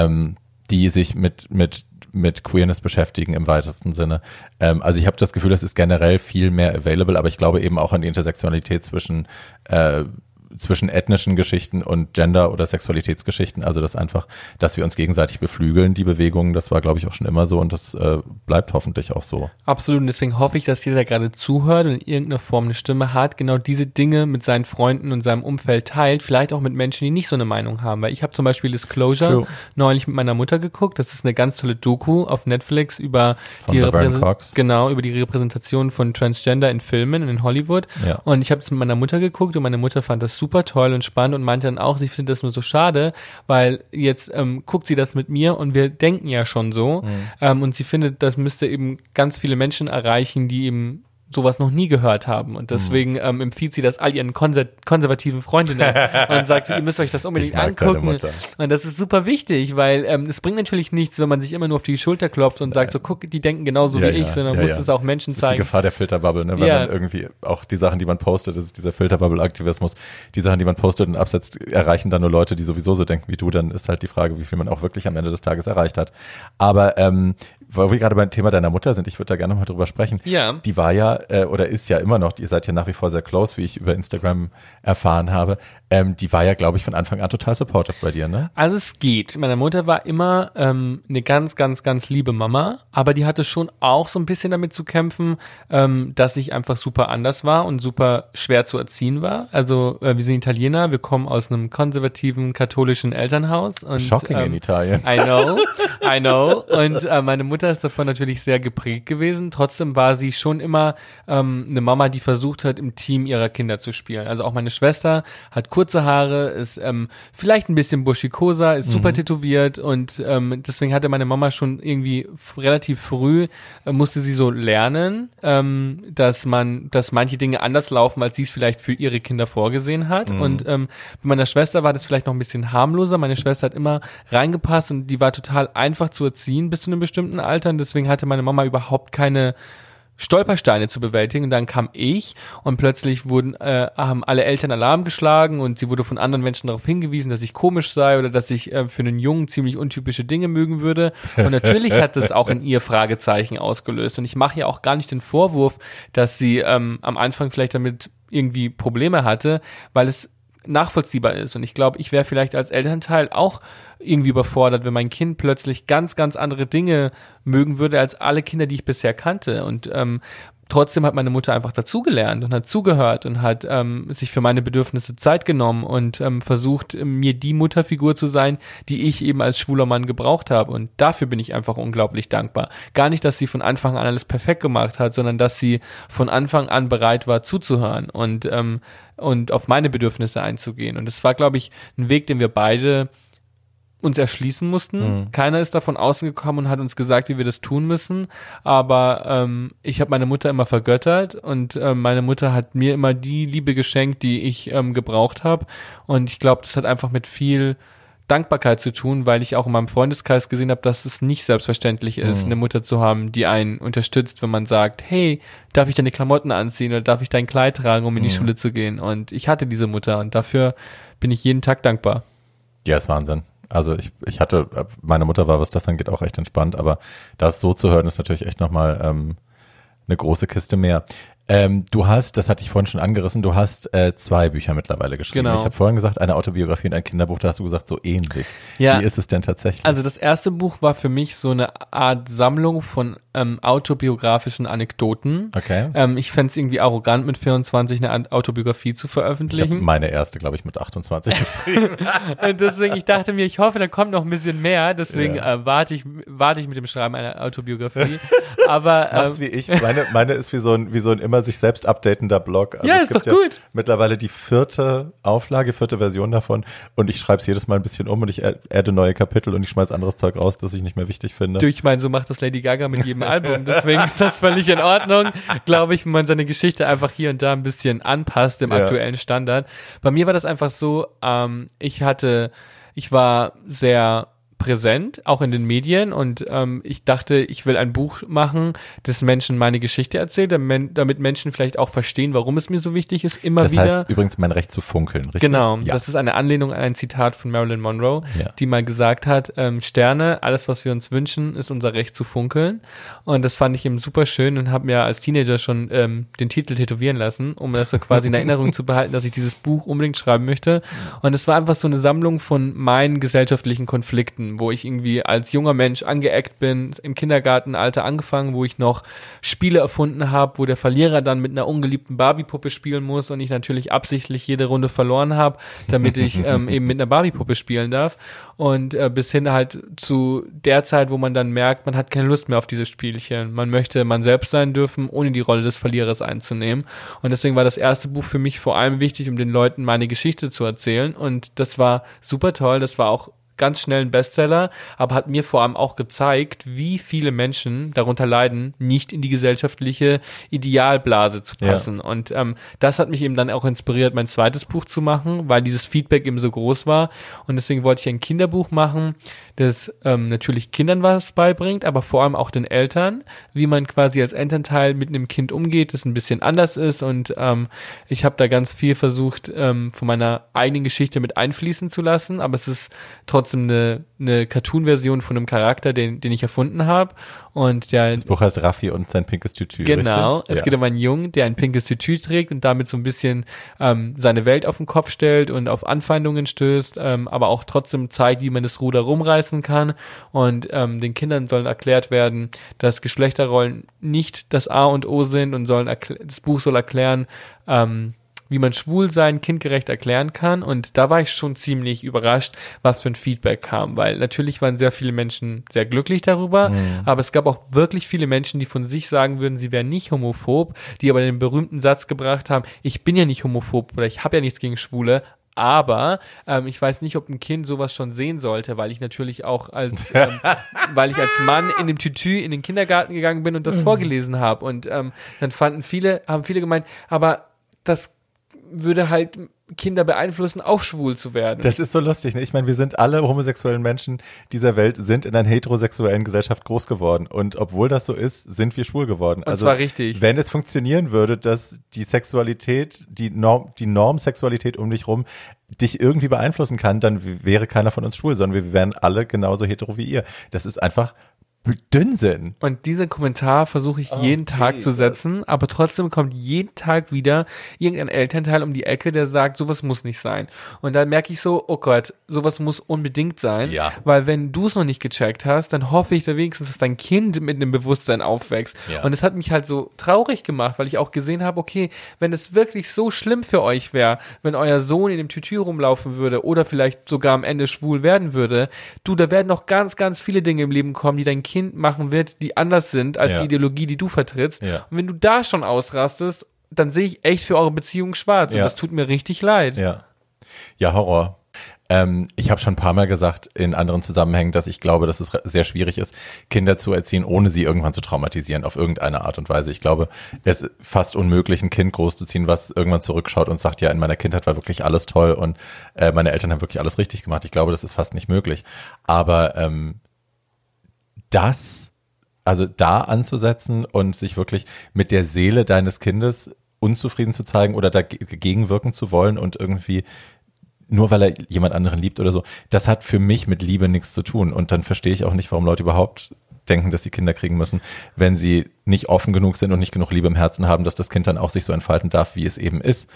ähm, die sich mit mit mit Queerness beschäftigen im weitesten Sinne. Ähm, also ich habe das Gefühl, es ist generell viel mehr available, aber ich glaube eben auch an die Intersektionalität zwischen äh, zwischen ethnischen Geschichten und Gender- oder Sexualitätsgeschichten. Also das einfach, dass wir uns gegenseitig beflügeln, die Bewegungen, das war, glaube ich, auch schon immer so und das äh, bleibt hoffentlich auch so. Absolut. Und deswegen hoffe ich, dass jeder, der gerade zuhört und in irgendeiner Form eine Stimme hat, genau diese Dinge mit seinen Freunden und seinem Umfeld teilt. Vielleicht auch mit Menschen, die nicht so eine Meinung haben. Weil ich habe zum Beispiel Disclosure True. neulich mit meiner Mutter geguckt. Das ist eine ganz tolle Doku auf Netflix über Von die Cox. genau über die Repräsentation von Transgender in Filmen in Hollywood. Ja. Und ich habe es mit meiner Mutter geguckt und meine Mutter fand das super toll und spannend und meinte dann auch, sie findet das nur so schade, weil jetzt ähm, guckt sie das mit mir und wir denken ja schon so. Ähm, und sie findet, das müsste eben ganz viele Menschen erreichen, die eben sowas noch nie gehört haben. Und deswegen ähm, empfiehlt sie das all ihren konser konservativen Freundinnen <laughs> und sagt, ihr müsst euch das unbedingt angucken. Und das ist super wichtig, weil ähm, es bringt natürlich nichts, wenn man sich immer nur auf die Schulter klopft und sagt, so guck, die denken genauso Ja, wie ja, ich, sondern ja, muss es auch Menschen Das ist die zeigen. Gefahr der Filterbubble, ne? wenn Ja. man irgendwie auch die Sachen, die man postet, das ist dieser Filterbubble-Aktivismus, die Sachen, die man postet und absetzt, erreichen dann nur Leute, die sowieso so denken wie du, dann ist halt die Frage, wie viel man auch wirklich am Ende des Tages erreicht hat. Aber ähm, weil wir gerade beim Thema deiner Mutter sind, ich würde da gerne mal drüber sprechen. Ja. Die war ja äh, oder ist ja immer noch, ihr seid ja nach wie vor sehr close, wie ich über Instagram erfahren habe. Ähm, die war ja, glaube ich, von Anfang an total supportive bei dir, ne? Also es geht. Meine Mutter war immer ähm, eine ganz, ganz, ganz liebe Mama, aber die hatte schon auch so ein bisschen damit zu kämpfen, ähm, dass ich einfach super anders war und super schwer zu erziehen war. Also äh, wir sind Italiener, wir kommen aus einem konservativen katholischen Elternhaus. Und, Shocking in ähm, Italien. I know, <laughs> I know. Und äh, meine Mutter Mutter ist davon natürlich sehr geprägt gewesen. Trotzdem war sie schon immer ähm, eine Mama, die versucht hat, im Team ihrer Kinder zu spielen. Also auch meine Schwester hat kurze Haare, ist ähm, vielleicht ein bisschen buschikosa, ist super mhm. tätowiert und ähm, deswegen hatte meine Mama schon irgendwie relativ früh, äh, musste sie so lernen, ähm, dass man, dass manche Dinge anders laufen, als sie es vielleicht für ihre Kinder vorgesehen hat. Mhm. Und ähm, bei meiner Schwester war das vielleicht noch ein bisschen harmloser. Meine Schwester hat immer reingepasst und die war total einfach zu erziehen bis zu einem bestimmten Alter. Und deswegen hatte meine Mama überhaupt keine Stolpersteine zu bewältigen. Und dann kam ich und plötzlich wurden äh, haben alle Eltern Alarm geschlagen und sie wurde von anderen Menschen darauf hingewiesen, dass ich komisch sei oder dass ich äh, für einen Jungen ziemlich untypische Dinge mögen würde. Und natürlich hat das auch in ihr Fragezeichen ausgelöst. Und ich mache ja auch gar nicht den Vorwurf, dass sie ähm, am Anfang vielleicht damit irgendwie Probleme hatte, weil es nachvollziehbar ist. Und ich glaube, ich wäre vielleicht als Elternteil auch irgendwie überfordert, wenn mein Kind plötzlich ganz, ganz andere Dinge mögen würde als alle Kinder, die ich bisher kannte. Und ähm, trotzdem hat meine Mutter einfach dazugelernt und hat zugehört und hat ähm, sich für meine Bedürfnisse Zeit genommen und ähm, versucht, mir die Mutterfigur zu sein, die ich eben als schwuler Mann gebraucht habe. Und dafür bin ich einfach unglaublich dankbar. Gar nicht, dass sie von Anfang an alles perfekt gemacht hat, sondern dass sie von Anfang an bereit war zuzuhören und ähm, und auf meine Bedürfnisse einzugehen. Und es war, glaube ich, ein Weg, den wir beide uns erschließen mussten. Mhm. Keiner ist davon außen gekommen und hat uns gesagt, wie wir das tun müssen. Aber ähm, ich habe meine Mutter immer vergöttert und ähm, meine Mutter hat mir immer die Liebe geschenkt, die ich ähm, gebraucht habe. Und ich glaube, das hat einfach mit viel Dankbarkeit zu tun, weil ich auch in meinem Freundeskreis gesehen habe, dass es nicht selbstverständlich ist, mhm. eine Mutter zu haben, die einen unterstützt, wenn man sagt, hey, darf ich deine Klamotten anziehen oder darf ich dein Kleid tragen, um in die mhm. Schule zu gehen? Und ich hatte diese Mutter und dafür bin ich jeden Tag dankbar. Ja, ist Wahnsinn. Also ich, ich hatte, meine Mutter war, was das angeht, auch echt entspannt, aber das so zu hören, ist natürlich echt nochmal ähm, eine große Kiste mehr. Ähm, du hast, das hatte ich vorhin schon angerissen, du hast äh, zwei Bücher mittlerweile geschrieben. Genau. Ich habe vorhin gesagt, eine Autobiografie und ein Kinderbuch, da hast du gesagt, so ähnlich. Ja. Wie ist es denn tatsächlich? Also das erste Buch war für mich so eine Art Sammlung von ähm, autobiografischen Anekdoten. Okay. Ähm, ich fände es irgendwie arrogant, mit 24 eine Autobiografie zu veröffentlichen. Ich meine erste, glaube ich, mit 28 <laughs> geschrieben. und deswegen, ich dachte mir, ich hoffe, da kommt noch ein bisschen mehr. Deswegen ja. äh, warte ich, warte ich mit dem Schreiben einer Autobiografie. <laughs> Aber Mach's ähm, wie ich. Meine, meine ist wie so ein, wie so ein immer sich selbst updatender Blog. Also ja, ist doch gut. Mittlerweile die vierte Auflage, vierte Version davon. Und ich schreibe es jedes Mal ein bisschen um und ich adde neue Kapitel und ich schmeiß anderes Zeug raus, das ich nicht mehr wichtig finde. Du, ich meine, so macht das Lady Gaga mit <laughs> jedem Album. Deswegen ist das völlig in Ordnung, glaube ich, wenn man seine Geschichte einfach hier und da ein bisschen anpasst im ja. aktuellen Standard. Bei mir war das einfach so, ähm, ich hatte, ich war sehr präsent, auch in den Medien. Und ähm, ich dachte, ich will ein Buch machen, das Menschen meine Geschichte erzählt, damit Menschen vielleicht auch verstehen, warum es mir so wichtig ist, immer das wieder. Das heißt übrigens mein Recht zu funkeln, richtig? Genau, ja. das ist eine Anlehnung an ein Zitat von Marilyn Monroe, ja. die mal gesagt hat, ähm, Sterne, alles, was wir uns wünschen, ist unser Recht zu funkeln. Und das fand ich eben super schön und habe mir als Teenager schon ähm, den Titel tätowieren lassen, um das so quasi in Erinnerung <laughs> zu behalten, dass ich dieses Buch unbedingt schreiben möchte. Und es war einfach so eine Sammlung von meinen gesellschaftlichen Konflikten wo ich irgendwie als junger Mensch angeeckt bin, im Kindergartenalter angefangen, wo ich noch Spiele erfunden habe, wo der Verlierer dann mit einer ungeliebten Barbie-Puppe spielen muss und ich natürlich absichtlich jede Runde verloren habe, damit ich <laughs> ähm, eben mit einer Barbie-Puppe spielen darf. Und äh, bis hin halt zu der Zeit, wo man dann merkt, man hat keine Lust mehr auf diese Spielchen. Man möchte man selbst sein dürfen, ohne die Rolle des Verlierers einzunehmen. Und deswegen war das erste Buch für mich vor allem wichtig, um den Leuten meine Geschichte zu erzählen. Und das war super toll. Das war auch ganz schnell ein Bestseller, aber hat mir vor allem auch gezeigt, wie viele Menschen darunter leiden, nicht in die gesellschaftliche Idealblase zu passen. Ja. Und ähm, das hat mich eben dann auch inspiriert, mein zweites Buch zu machen, weil dieses Feedback eben so groß war. Und deswegen wollte ich ein Kinderbuch machen, das ähm, natürlich Kindern was beibringt, aber vor allem auch den Eltern, wie man quasi als Elternteil mit einem Kind umgeht, das ein bisschen anders ist. Und ähm, ich habe da ganz viel versucht, ähm, von meiner eigenen Geschichte mit einfließen zu lassen, aber es ist trotzdem trotzdem eine, eine Cartoon-Version von einem Charakter, den, den ich erfunden habe. Und der. Das Buch heißt Raffi und sein pinkes Tütü. Genau. Richtig? Es ja. geht um einen Jungen, der ein pinkes Tütü trägt und damit so ein bisschen ähm, seine Welt auf den Kopf stellt und auf Anfeindungen stößt, ähm, aber auch trotzdem zeigt, wie man das Ruder rumreißen kann. Und ähm, den Kindern sollen erklärt werden, dass Geschlechterrollen nicht das A und O sind und sollen das Buch soll erklären, ähm, wie man Schwulsein kindgerecht erklären kann. Und da war ich schon ziemlich überrascht, was für ein Feedback kam, weil natürlich waren sehr viele Menschen sehr glücklich darüber, mhm. aber es gab auch wirklich viele Menschen, die von sich sagen würden, sie wären nicht homophob, die aber den berühmten Satz gebracht haben, ich bin ja nicht homophob oder ich habe ja nichts gegen Schwule, aber ähm, ich weiß nicht, ob ein Kind sowas schon sehen sollte, weil ich natürlich auch als, <laughs> ähm, weil ich als Mann in dem Tütü in den Kindergarten gegangen bin und das mhm. vorgelesen habe. Und ähm, dann fanden viele, haben viele gemeint, aber das würde halt Kinder beeinflussen, auch schwul zu werden. Das ist so lustig. Ne? Ich meine, wir sind alle homosexuellen Menschen dieser Welt, sind in einer heterosexuellen Gesellschaft groß geworden. Und obwohl das so ist, sind wir schwul geworden. Und also, zwar richtig. Wenn es funktionieren würde, dass die Sexualität, die Norm, die Normsexualität um dich rum dich irgendwie beeinflussen kann, dann wäre keiner von uns schwul, sondern wir wären alle genauso hetero wie ihr. Das ist einfach Dünnsinn. Und diesen Kommentar versuche ich oh, jeden Tag Jesus. zu setzen, aber trotzdem kommt jeden Tag wieder irgendein Elternteil um die Ecke, der sagt, sowas muss nicht sein. Und dann merke ich so, oh Gott, sowas muss unbedingt sein, ja. weil wenn du es noch nicht gecheckt hast, dann hoffe ich da wenigstens, dass dein Kind mit einem Bewusstsein aufwächst. Ja. Und es hat mich halt so traurig gemacht, weil ich auch gesehen habe, okay, wenn es wirklich so schlimm für euch wäre, wenn euer Sohn in dem Tütü rumlaufen würde oder vielleicht sogar am Ende schwul werden würde, du, da werden noch ganz, ganz viele Dinge im Leben kommen, die dein Kind machen wird, die anders sind als ja. die Ideologie, die du vertrittst. Ja. Und wenn du da schon ausrastest, dann sehe ich echt für eure Beziehung schwarz. Ja. Und das tut mir richtig leid. Ja. Ja, Horror. Ähm, ich habe schon ein paar Mal gesagt in anderen Zusammenhängen, dass ich glaube, dass es sehr schwierig ist, Kinder zu erziehen, ohne sie irgendwann zu traumatisieren, auf irgendeine Art und Weise. Ich glaube, es ist fast unmöglich, ein Kind großzuziehen, was irgendwann zurückschaut und sagt, ja, in meiner Kindheit war wirklich alles toll und äh, meine Eltern haben wirklich alles richtig gemacht. Ich glaube, das ist fast nicht möglich. Aber ähm, das, also da anzusetzen und sich wirklich mit der Seele deines Kindes unzufrieden zu zeigen oder dagegen wirken zu wollen und irgendwie nur weil er jemand anderen liebt oder so, das hat für mich mit Liebe nichts zu tun. Und dann verstehe ich auch nicht, warum Leute überhaupt denken, dass sie Kinder kriegen müssen, wenn sie nicht offen genug sind und nicht genug Liebe im Herzen haben, dass das Kind dann auch sich so entfalten darf, wie es eben ist.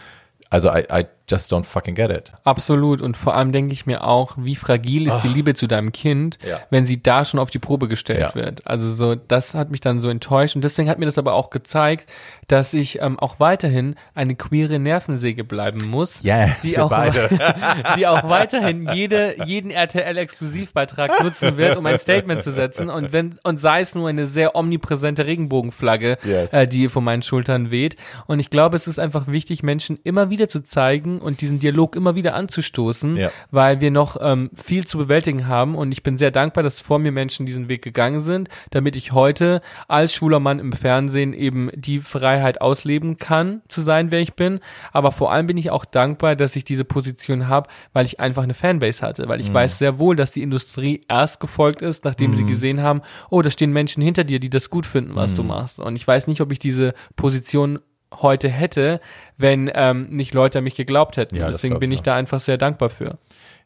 Also I, I just don't fucking get it. Absolut. Und vor allem denke ich mir auch, wie fragil ist oh. die Liebe zu deinem Kind, ja. wenn sie da schon auf die Probe gestellt ja. wird. Also so, das hat mich dann so enttäuscht. Und deswegen hat mir das aber auch gezeigt, dass ich ähm, auch weiterhin eine queere Nervensäge bleiben muss. Yes, die auch, <laughs> die auch weiterhin jede, jeden RTL-Exklusivbeitrag <laughs> nutzen wird, um ein Statement zu setzen. Und wenn, und sei es nur eine sehr omnipräsente Regenbogenflagge, yes. äh, die von meinen Schultern weht. Und ich glaube, es ist einfach wichtig, Menschen immer wieder zu zeigen und diesen Dialog immer wieder anzustoßen, ja. weil wir noch ähm, viel zu bewältigen haben. Und ich bin sehr dankbar, dass vor mir Menschen diesen Weg gegangen sind, damit ich heute als schwuler Mann im Fernsehen eben die Freiheit ausleben kann, zu sein, wer ich bin. Aber vor allem bin ich auch dankbar, dass ich diese Position habe, weil ich einfach eine Fanbase hatte, weil ich mhm. weiß sehr wohl, dass die Industrie erst gefolgt ist, nachdem mhm. sie gesehen haben, oh, da stehen Menschen hinter dir, die das gut finden, was mhm. du machst. Und ich weiß nicht, ob ich diese Position heute hätte, wenn ähm, nicht Leute an mich geglaubt hätten. Ja, Deswegen bin ich da einfach sehr dankbar für.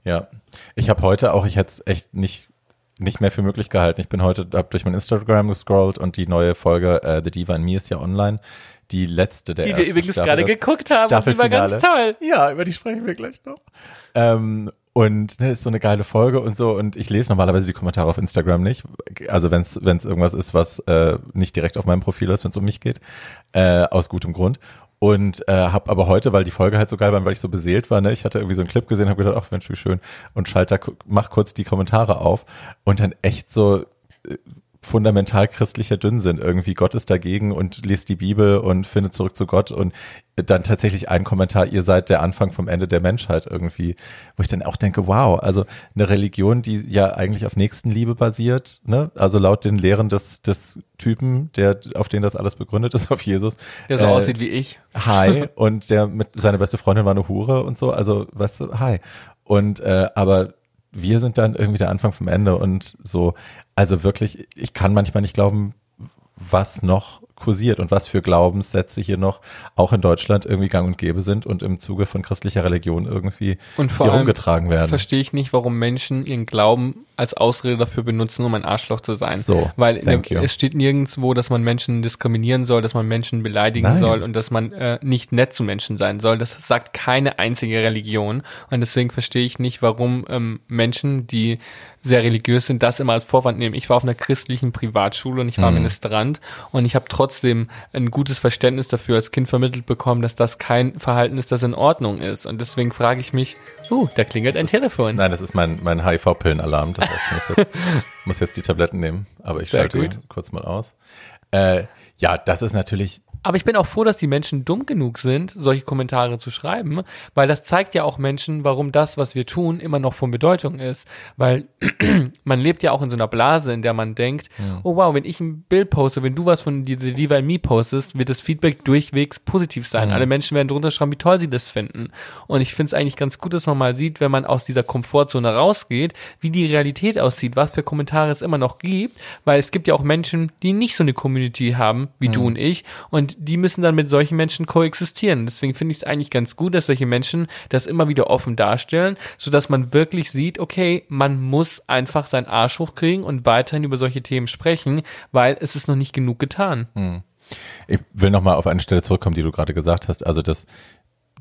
Ja, ich habe heute auch, ich hätte es echt nicht nicht mehr für möglich gehalten. Ich bin heute hab durch mein Instagram gescrollt und die neue Folge äh, The Diva in Me ist ja online. Die letzte der Die wir übrigens gerade geguckt haben und sie war ganz toll. Ja, über die sprechen wir gleich noch. Ähm, und ne, ist so eine geile Folge und so. Und ich lese normalerweise die Kommentare auf Instagram nicht. Also wenn es irgendwas ist, was äh, nicht direkt auf meinem Profil ist, wenn es um mich geht. Äh, aus gutem Grund. Und äh, habe aber heute, weil die Folge halt so geil war, weil ich so beseelt war, ne, ich hatte irgendwie so einen Clip gesehen, habe gedacht, ach Mensch, wie schön. Und schalte da, mach kurz die Kommentare auf und dann echt so äh, fundamental christlicher Dünnsinn. Irgendwie Gott ist dagegen und liest die Bibel und findet zurück zu Gott und dann tatsächlich ein Kommentar, ihr seid der Anfang vom Ende der Menschheit irgendwie, wo ich dann auch denke, wow, also eine Religion, die ja eigentlich auf Nächstenliebe basiert, ne? Also laut den Lehren des, des Typen, der, auf den das alles begründet ist, <laughs> auf Jesus. Der so äh, aussieht wie ich. Hi. <laughs> und der mit, seine beste Freundin war eine Hure und so, also, weißt du, hi. Und, äh, aber wir sind dann irgendwie der Anfang vom Ende und so, also wirklich, ich kann manchmal nicht glauben, was noch kursiert und was für Glaubenssätze hier noch auch in Deutschland irgendwie gang und gäbe sind und im Zuge von christlicher Religion irgendwie und vor hier umgetragen werden. Verstehe ich nicht, warum Menschen ihren Glauben als Ausrede dafür benutzen, um ein Arschloch zu sein. So, Weil thank you. es steht nirgendwo, dass man Menschen diskriminieren soll, dass man Menschen beleidigen Nein. soll und dass man äh, nicht nett zu Menschen sein soll. Das sagt keine einzige Religion. Und deswegen verstehe ich nicht, warum ähm, Menschen, die sehr religiös sind, das immer als Vorwand nehmen. Ich war auf einer christlichen Privatschule und ich war Mhm. Ministrant und ich habe trotzdem ein gutes Verständnis dafür als Kind vermittelt bekommen, dass das kein Verhalten ist, das in Ordnung ist. Und deswegen frage ich mich, uh, da klingelt ein Telefon. Nein, das ist mein, mein HIV-Pillenalarm. Das ich muss jetzt, muss jetzt die Tabletten nehmen, aber ich Sehr schalte gut. kurz mal aus. Äh, ja, das ist natürlich, Aber ich bin auch froh, dass die Menschen dumm genug sind, solche Kommentare zu schreiben, weil das zeigt ja auch Menschen, warum das, was wir tun, immer noch von Bedeutung ist. Weil <clears throat> man lebt ja auch in so einer Blase, in der man denkt, oh wow, wenn ich ein Bild poste, wenn du was von diese Diva in Me postest, wird das Feedback durchwegs positiv sein. Alle Menschen werden drunter schreiben, wie toll sie das finden. Und ich finde es eigentlich ganz gut, dass man mal sieht, wenn man aus dieser Komfortzone rausgeht, wie die Realität aussieht, was für Kommentare es immer noch gibt, weil es gibt ja auch Menschen, die nicht so eine Community haben, wie du und ich, und die müssen dann mit solchen Menschen koexistieren. Deswegen finde ich es eigentlich ganz gut, dass solche Menschen das immer wieder offen darstellen, sodass man wirklich sieht, okay, man muss einfach seinen Arsch hochkriegen und weiterhin über solche Themen sprechen, weil es ist noch nicht genug getan. ich will nochmal auf eine Stelle zurückkommen, die du gerade gesagt hast. Also, das,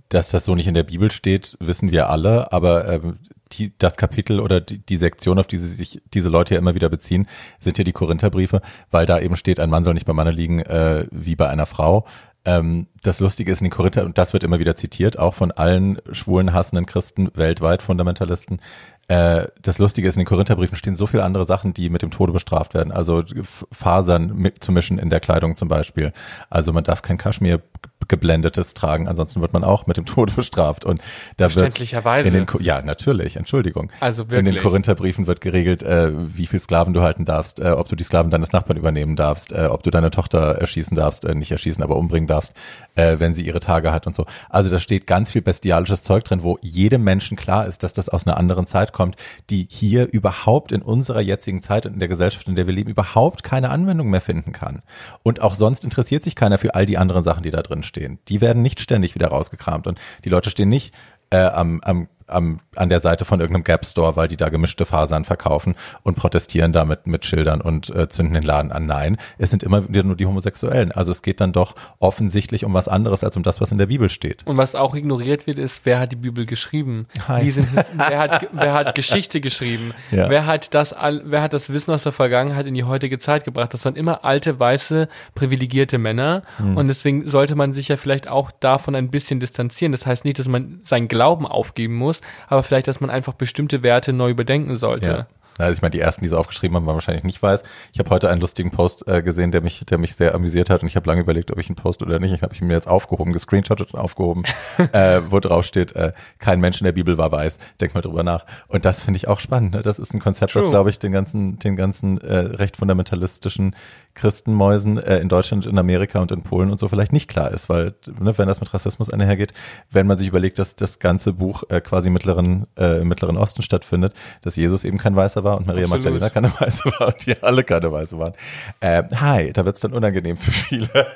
dass das so nicht in der Bibel steht, wissen wir alle, aber ähm, die, das Kapitel oder die, die Sektion, auf die sie sich diese Leute ja immer wieder beziehen, sind ja die Korintherbriefe, weil da eben steht, ein Mann soll nicht beim Manne liegen äh, wie bei einer Frau. Ähm, das Lustige ist in den Korinther, und das wird immer wieder zitiert, auch von allen schwulen, hassenden Christen weltweit, Fundamentalisten, äh, das Lustige ist, in den Korintherbriefen stehen so viele andere Sachen, die mit dem Tode bestraft werden. Also Fasern mit zu mischen in der Kleidung zum Beispiel. Also man darf kein Kaschmir geblendetes tragen, ansonsten wird man auch mit dem Tode bestraft. Und da wird Verständlicherweise. in den ja natürlich, Entschuldigung. Also In den wirklich. Korintherbriefen wird geregelt, äh, wie viel Sklaven du halten darfst, äh, ob du die Sklaven deines Nachbarn übernehmen darfst, äh, ob du deine Tochter erschießen darfst, äh, nicht erschießen, aber umbringen darfst, äh, wenn sie ihre Tage hat und so. Also da steht ganz viel bestialisches Zeug drin, wo jedem Menschen klar ist, dass das aus einer anderen Zeit kommt, die hier überhaupt in unserer jetzigen Zeit und in der Gesellschaft, in der wir leben, überhaupt keine Anwendung mehr finden kann. Und auch sonst interessiert sich keiner für all die anderen Sachen, die da drin stehen. Die werden nicht ständig wieder rausgekramt und die Leute stehen nicht äh, am, am, am, an der Seite von irgendeinem Gap Store, weil die da gemischte Fasern verkaufen und protestieren damit mit Schildern und äh, zünden den Laden an. Nein, es sind immer wieder nur die Homosexuellen. Also es geht dann doch offensichtlich um was anderes als um das, was in der Bibel steht. Und was auch ignoriert wird, ist, wer hat die Bibel geschrieben? Hi. Sind, <laughs> wer, hat, wer hat Geschichte geschrieben? Ja. Wer hat das wer hat das Wissen aus der Vergangenheit in die heutige Zeit gebracht? Das waren immer alte, weiße, privilegierte Männer. Hm. Und deswegen sollte man sich ja vielleicht auch davon ein bisschen distanzieren. Das heißt nicht, dass man seinen Glauben aufgeben muss, aber vielleicht, dass man einfach bestimmte Werte neu überdenken sollte. Ja. Also ich meine, die ersten, die es aufgeschrieben haben, waren wahrscheinlich nicht weiß. Ich habe heute einen lustigen Post äh, gesehen, der mich, der mich sehr amüsiert hat und ich habe lange überlegt, ob ich ihn poste oder nicht. Ich habe ihn mir jetzt aufgehoben, gescreenshottet und aufgehoben, <laughs> äh, wo drauf steht, äh, kein Mensch in der Bibel war weiß. Denk mal drüber nach. Und das finde ich auch spannend. Ne? Das ist ein Konzept, das True. glaube ich den ganzen, den ganzen äh, recht fundamentalistischen Christenmäusen äh, in Deutschland, in Amerika und in Polen und so vielleicht nicht klar ist, weil ne, wenn das mit Rassismus einhergeht, wenn man sich überlegt, dass das ganze Buch äh, quasi im mittleren, äh, im Mittleren Osten stattfindet, dass Jesus eben kein Weißer war und Maria Absolut. Magdalena keine <laughs> Weiße war und die alle keine Weiße waren. Äh, hi, da wird's dann unangenehm für viele.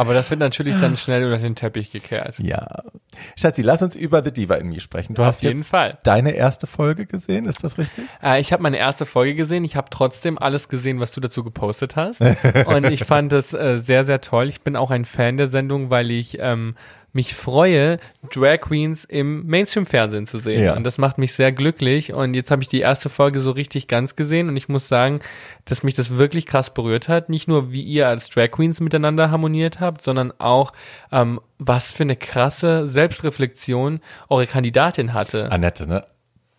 Aber das wird natürlich dann schnell unter den Teppich gekehrt. ja. Schatzi, lass uns über The Diva in Me sprechen. Du Auf hast jeden jetzt Fall. deine erste Folge gesehen, ist das richtig? Äh, ich habe meine erste Folge gesehen. Ich habe trotzdem alles gesehen, was du dazu gepostet hast. <laughs> Und ich fand das äh, sehr, sehr toll. Ich bin auch ein Fan der Sendung, weil ich ähm, mich freue, Drag Queens im Mainstream-Fernsehen zu sehen. Ja. Und das macht mich sehr glücklich. Und jetzt habe ich die erste Folge so richtig ganz gesehen. Und ich muss sagen, dass mich das wirklich krass berührt hat. Nicht nur, wie ihr als Drag Queens miteinander harmoniert habt, sondern auch, ähm, was für eine krasse Selbstreflexion eure Kandidatin hatte. Annette, ne?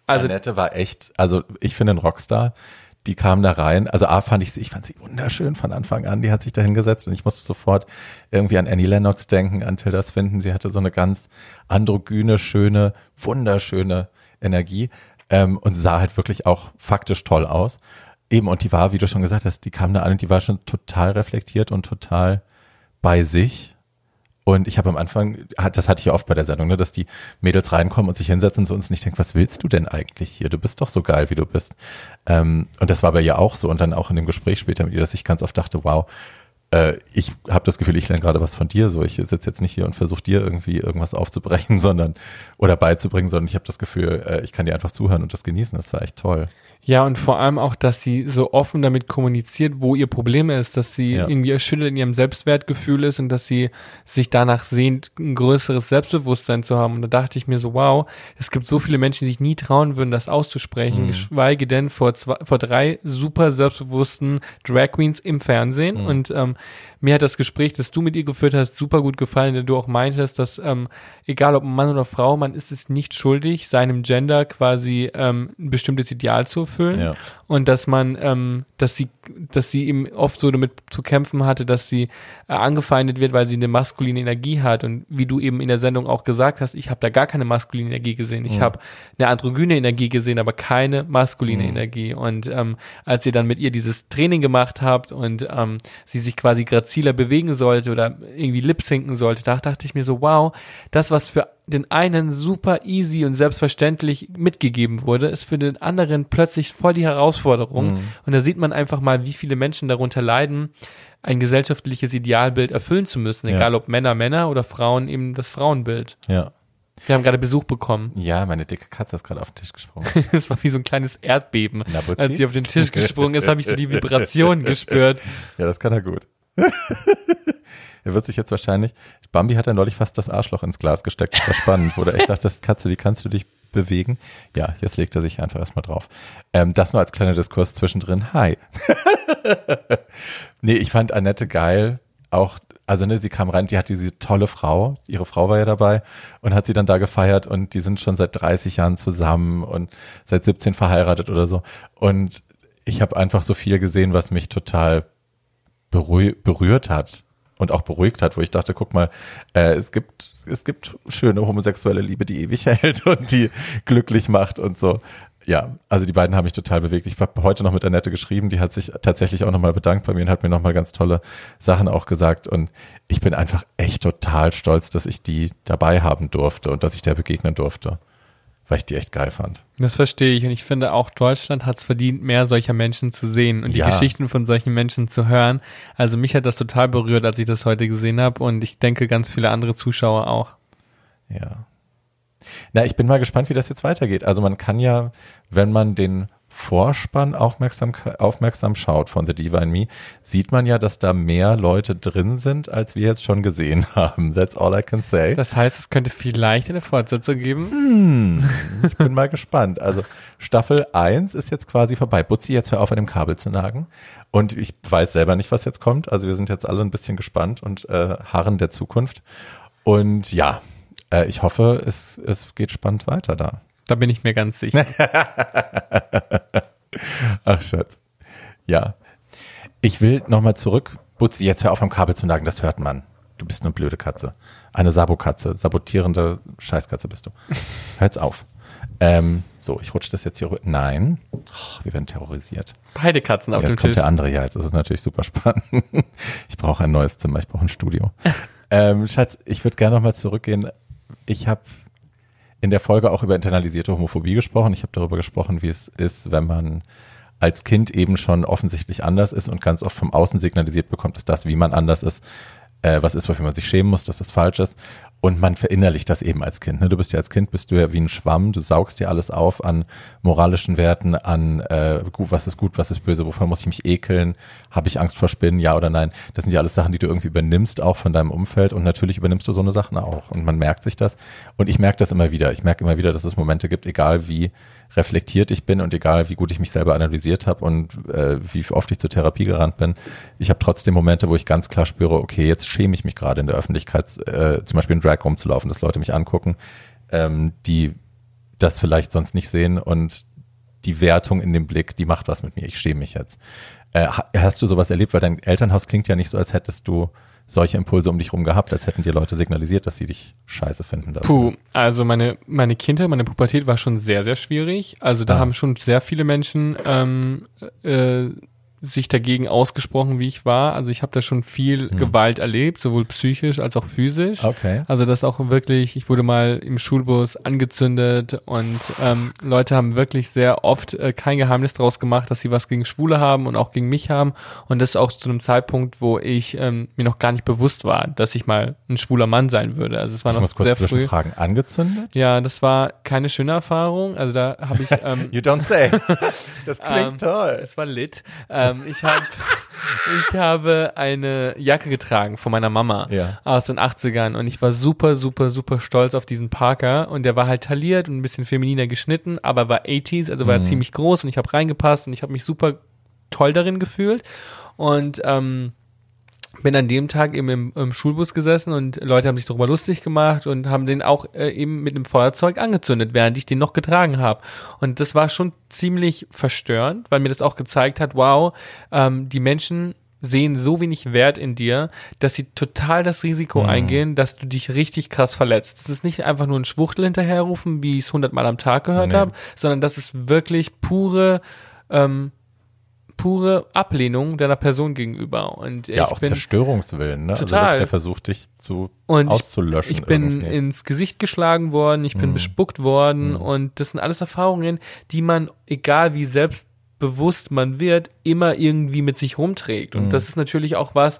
Also Annette war echt, also ich finde ein Rockstar. Die kam da rein. Also A fand ich sie, ich fand sie wunderschön von Anfang an. Die hat sich da hingesetzt und ich musste sofort irgendwie an Annie Lennox denken, an Tilda Swinton. Sie hatte so eine ganz androgyne, schöne, wunderschöne Energie ähm, und sah halt wirklich auch faktisch toll aus. Eben, und die war, wie du schon gesagt hast, die kam da an und die war schon total reflektiert und total bei sich. Und ich habe am Anfang, das hatte ich ja oft bei der Sendung, ne, dass die Mädels reinkommen und sich hinsetzen zu uns und ich denke, was willst du denn eigentlich hier? Du bist doch so geil, wie du bist. Ähm, und das war bei ihr auch so. Und dann auch in dem Gespräch später mit ihr, dass ich ganz oft dachte, wow, äh, ich habe das Gefühl, ich lerne gerade was von dir. So, ich sitze jetzt nicht hier und versuche dir irgendwie irgendwas aufzubrechen, <laughs> sondern oder beizubringen, sondern ich habe das Gefühl, äh, ich kann dir einfach zuhören und das genießen. Das war echt toll. Ja, und vor allem auch, dass sie so offen damit kommuniziert, wo ihr Problem ist, dass sie Ja. irgendwie erschüttert in ihrem Selbstwertgefühl ist und dass sie sich danach sehnt, ein größeres Selbstbewusstsein zu haben. Und da dachte ich mir so, wow, es gibt so viele Menschen, die sich nie trauen würden, das auszusprechen, geschweige denn vor zwei, vor drei super selbstbewussten Drag Queens im Fernsehen. Und ähm, mir hat das Gespräch, das du mit ihr geführt hast, super gut gefallen, denn du auch meintest, dass ähm, egal ob Mann oder Frau, man ist es nicht schuldig, seinem Gender quasi ähm, ein bestimmtes Ideal zu erfüllen. Ja. und dass man, ähm, dass sie, dass sie eben oft so damit zu kämpfen hatte, dass sie äh, angefeindet wird, weil sie eine maskuline Energie hat. Und wie du eben in der Sendung auch gesagt hast, ich habe da gar keine maskuline Energie gesehen, ich habe eine androgyne Energie gesehen, aber keine maskuline Energie. Und ähm, als ihr dann mit ihr dieses Training gemacht habt und ähm, sie sich quasi graziler bewegen sollte oder irgendwie lip-sinken sollte, da dachte ich mir so, wow, das, was für den einen super easy und selbstverständlich mitgegeben wurde, ist für den anderen plötzlich voll die Herausforderung. Und da sieht man einfach mal, wie viele Menschen darunter leiden, ein gesellschaftliches Idealbild erfüllen zu müssen, Ja. egal ob Männer Männer oder Frauen eben das Frauenbild. Ja. Wir haben gerade Besuch bekommen. Ja, meine dicke Katze ist gerade auf den Tisch gesprungen. <laughs> Es war wie so ein kleines Erdbeben. Na, Butzi? Als sie auf den Tisch gesprungen ist, habe ich so die Vibration <laughs> gespürt. Ja, das kann er gut. <laughs> er wird sich jetzt wahrscheinlich. Bambi hat ja neulich fast das Arschloch ins Glas gesteckt. Das war spannend, wo du echt dachtest, Katze, wie kannst du dich bewegen? Ja, jetzt legt er sich einfach erstmal drauf. Ähm, das nur als kleiner Diskurs zwischendrin. Hi. <laughs> nee, ich fand Annette geil. Auch, also ne, sie kam rein, die hat diese tolle Frau, ihre Frau war ja dabei und hat sie dann da gefeiert und die sind schon seit 30 Jahren zusammen und seit 17 verheiratet oder so. Und ich habe einfach so viel gesehen, was mich total berühr berührt hat und auch beruhigt hat, wo ich dachte, guck mal, äh, es gibt es gibt schöne homosexuelle Liebe, die ewig <laughs> hält und die glücklich macht und so. Ja, also die beiden haben mich total bewegt. Ich habe heute noch mit Annette geschrieben, die hat sich tatsächlich auch nochmal bedankt bei mir und hat mir nochmal ganz tolle Sachen auch gesagt. Und ich bin einfach echt total stolz, dass ich die dabei haben durfte und dass ich der begegnen durfte, weil ich die echt geil fand. Das verstehe ich und ich finde auch Deutschland hat es verdient, mehr solcher Menschen zu sehen und die Ja. Geschichten von solchen Menschen zu hören. Also mich hat das total berührt, als ich das heute gesehen habe und ich denke ganz viele andere Zuschauer auch. Ja. Na, ich bin mal gespannt, wie das jetzt weitergeht. Also man kann ja, wenn man den Vorspann aufmerksam, aufmerksam schaut von The Divine Me, sieht man ja, dass da mehr Leute drin sind, als wir jetzt schon gesehen <laughs> haben. That's all I can say. Das heißt, es könnte vielleicht eine Fortsetzung geben. Ich bin mal <laughs> gespannt. Also Staffel 1 ist jetzt quasi vorbei. Butzi, jetzt hör auf, an dem Kabel zu nagen. Und ich weiß selber nicht, was jetzt kommt. Also wir sind jetzt alle ein bisschen gespannt und äh, harren der Zukunft. Und ja, äh, ich hoffe, es, es geht spannend weiter da. Da bin ich mir ganz sicher. <laughs> Ach, Schatz. Ja. Ich will nochmal zurück. Butzi, jetzt hör auf am Kabel zu nagen, das hört man. Du bist eine blöde Katze. Eine Sabokatze. Sabotierende Scheißkatze bist du. <laughs> Hör jetzt auf. Ähm, so, ich rutsche das jetzt hier rüber. Nein. Oh, wir werden terrorisiert. Beide Katzen auf jetzt dem kommt Tisch. der andere. Ja, jetzt ist es natürlich super spannend. <laughs> ich brauche ein neues Zimmer. Ich brauche ein Studio. ähm, Schatz, ich würde gerne nochmal zurückgehen. Ich habe in der Folge auch über internalisierte Homophobie gesprochen. Ich habe darüber gesprochen, wie es ist, wenn man als Kind eben schon offensichtlich anders ist und ganz oft vom Außen signalisiert bekommt, dass das, wie man anders ist, äh, was ist, wofür man sich schämen muss, dass das falsch ist. Und man verinnerlicht das eben als Kind. Ne? Du bist ja als Kind, bist du ja wie ein Schwamm, du saugst dir alles auf an moralischen Werten, an äh, gut, was ist gut, was ist böse, wovor muss ich mich ekeln, habe ich Angst vor Spinnen, ja oder nein. Das sind ja alles Sachen, die du irgendwie übernimmst, auch von deinem Umfeld und natürlich übernimmst du so eine Sachen auch. Und man merkt sich das. Und ich merke das immer wieder. Ich merke immer wieder, dass es Momente gibt, egal wie reflektiert ich bin und egal wie gut ich mich selber analysiert habe und äh, wie oft ich zur Therapie gerannt bin, ich habe trotzdem Momente, wo ich ganz klar spüre, okay, jetzt schäme ich mich gerade in der Öffentlichkeit, äh, zum Beispiel in Drag rumzulaufen, dass Leute mich angucken, ähm, die das vielleicht sonst nicht sehen und die Wertung in dem Blick, die macht was mit mir. Ich schäme mich jetzt. Äh, ha- hast du sowas erlebt? Weil dein Elternhaus klingt ja nicht so, als hättest du solche Impulse um dich rum gehabt, als hätten dir Leute signalisiert, dass sie dich scheiße finden. dafür. Puh, also meine, meine Kindheit, meine Pubertät war schon sehr, sehr schwierig. Also da Ah. haben schon sehr viele Menschen ähm, äh, sich dagegen ausgesprochen, wie ich war. Also ich habe da schon viel Hm. Gewalt erlebt, sowohl psychisch als auch physisch. Okay. Also das auch wirklich, ich wurde mal im Schulbus angezündet und ähm, Leute haben wirklich sehr oft äh, kein Geheimnis daraus gemacht, dass sie was gegen Schwule haben und auch gegen mich haben. Und das auch zu einem Zeitpunkt, wo ich ähm, mir noch gar nicht bewusst war, dass ich mal ein schwuler Mann sein würde. Also es war Ich noch muss kurz sehr früh. Angezündet? Ja, das war keine schöne Erfahrung. Also da habe ich <laughs> ähm, You don't say. <laughs> Das klingt Ähm, toll. es war lit. Ähm, ich, hab, ich habe eine Jacke getragen von meiner Mama Ja. aus den 80ern und ich war super, super, super stolz auf diesen Parker und der war halt tailliert und ein bisschen femininer geschnitten, aber war 80s, also war Mhm. ziemlich groß und ich habe reingepasst und ich habe mich super toll darin gefühlt und ähm, bin an dem Tag eben im, im Schulbus gesessen und Leute haben sich darüber lustig gemacht und haben den auch äh, eben mit einem Feuerzeug angezündet, während ich den noch getragen habe. Und das war schon ziemlich verstörend, weil mir das auch gezeigt hat, wow, ähm, die Menschen sehen so wenig Wert in dir, dass sie total das Risiko eingehen, dass du dich richtig krass verletzt. Das ist nicht einfach nur ein Schwuchtel hinterherrufen, wie ich es hundertmal am Tag gehört Nee. habe, sondern das ist wirklich pure ähm, pure Ablehnung deiner Person gegenüber. Und Ja, auch Zerstörungswillen, ne? Also Total. wirklich der Versuch, dich zu Und auszulöschen. ich bin irgendwie. ins Gesicht geschlagen worden, ich bin Mhm. bespuckt worden und das sind alles Erfahrungen, die man, egal wie selbstbewusst man wird, immer irgendwie mit sich rumträgt. Und Mhm. das ist natürlich auch was,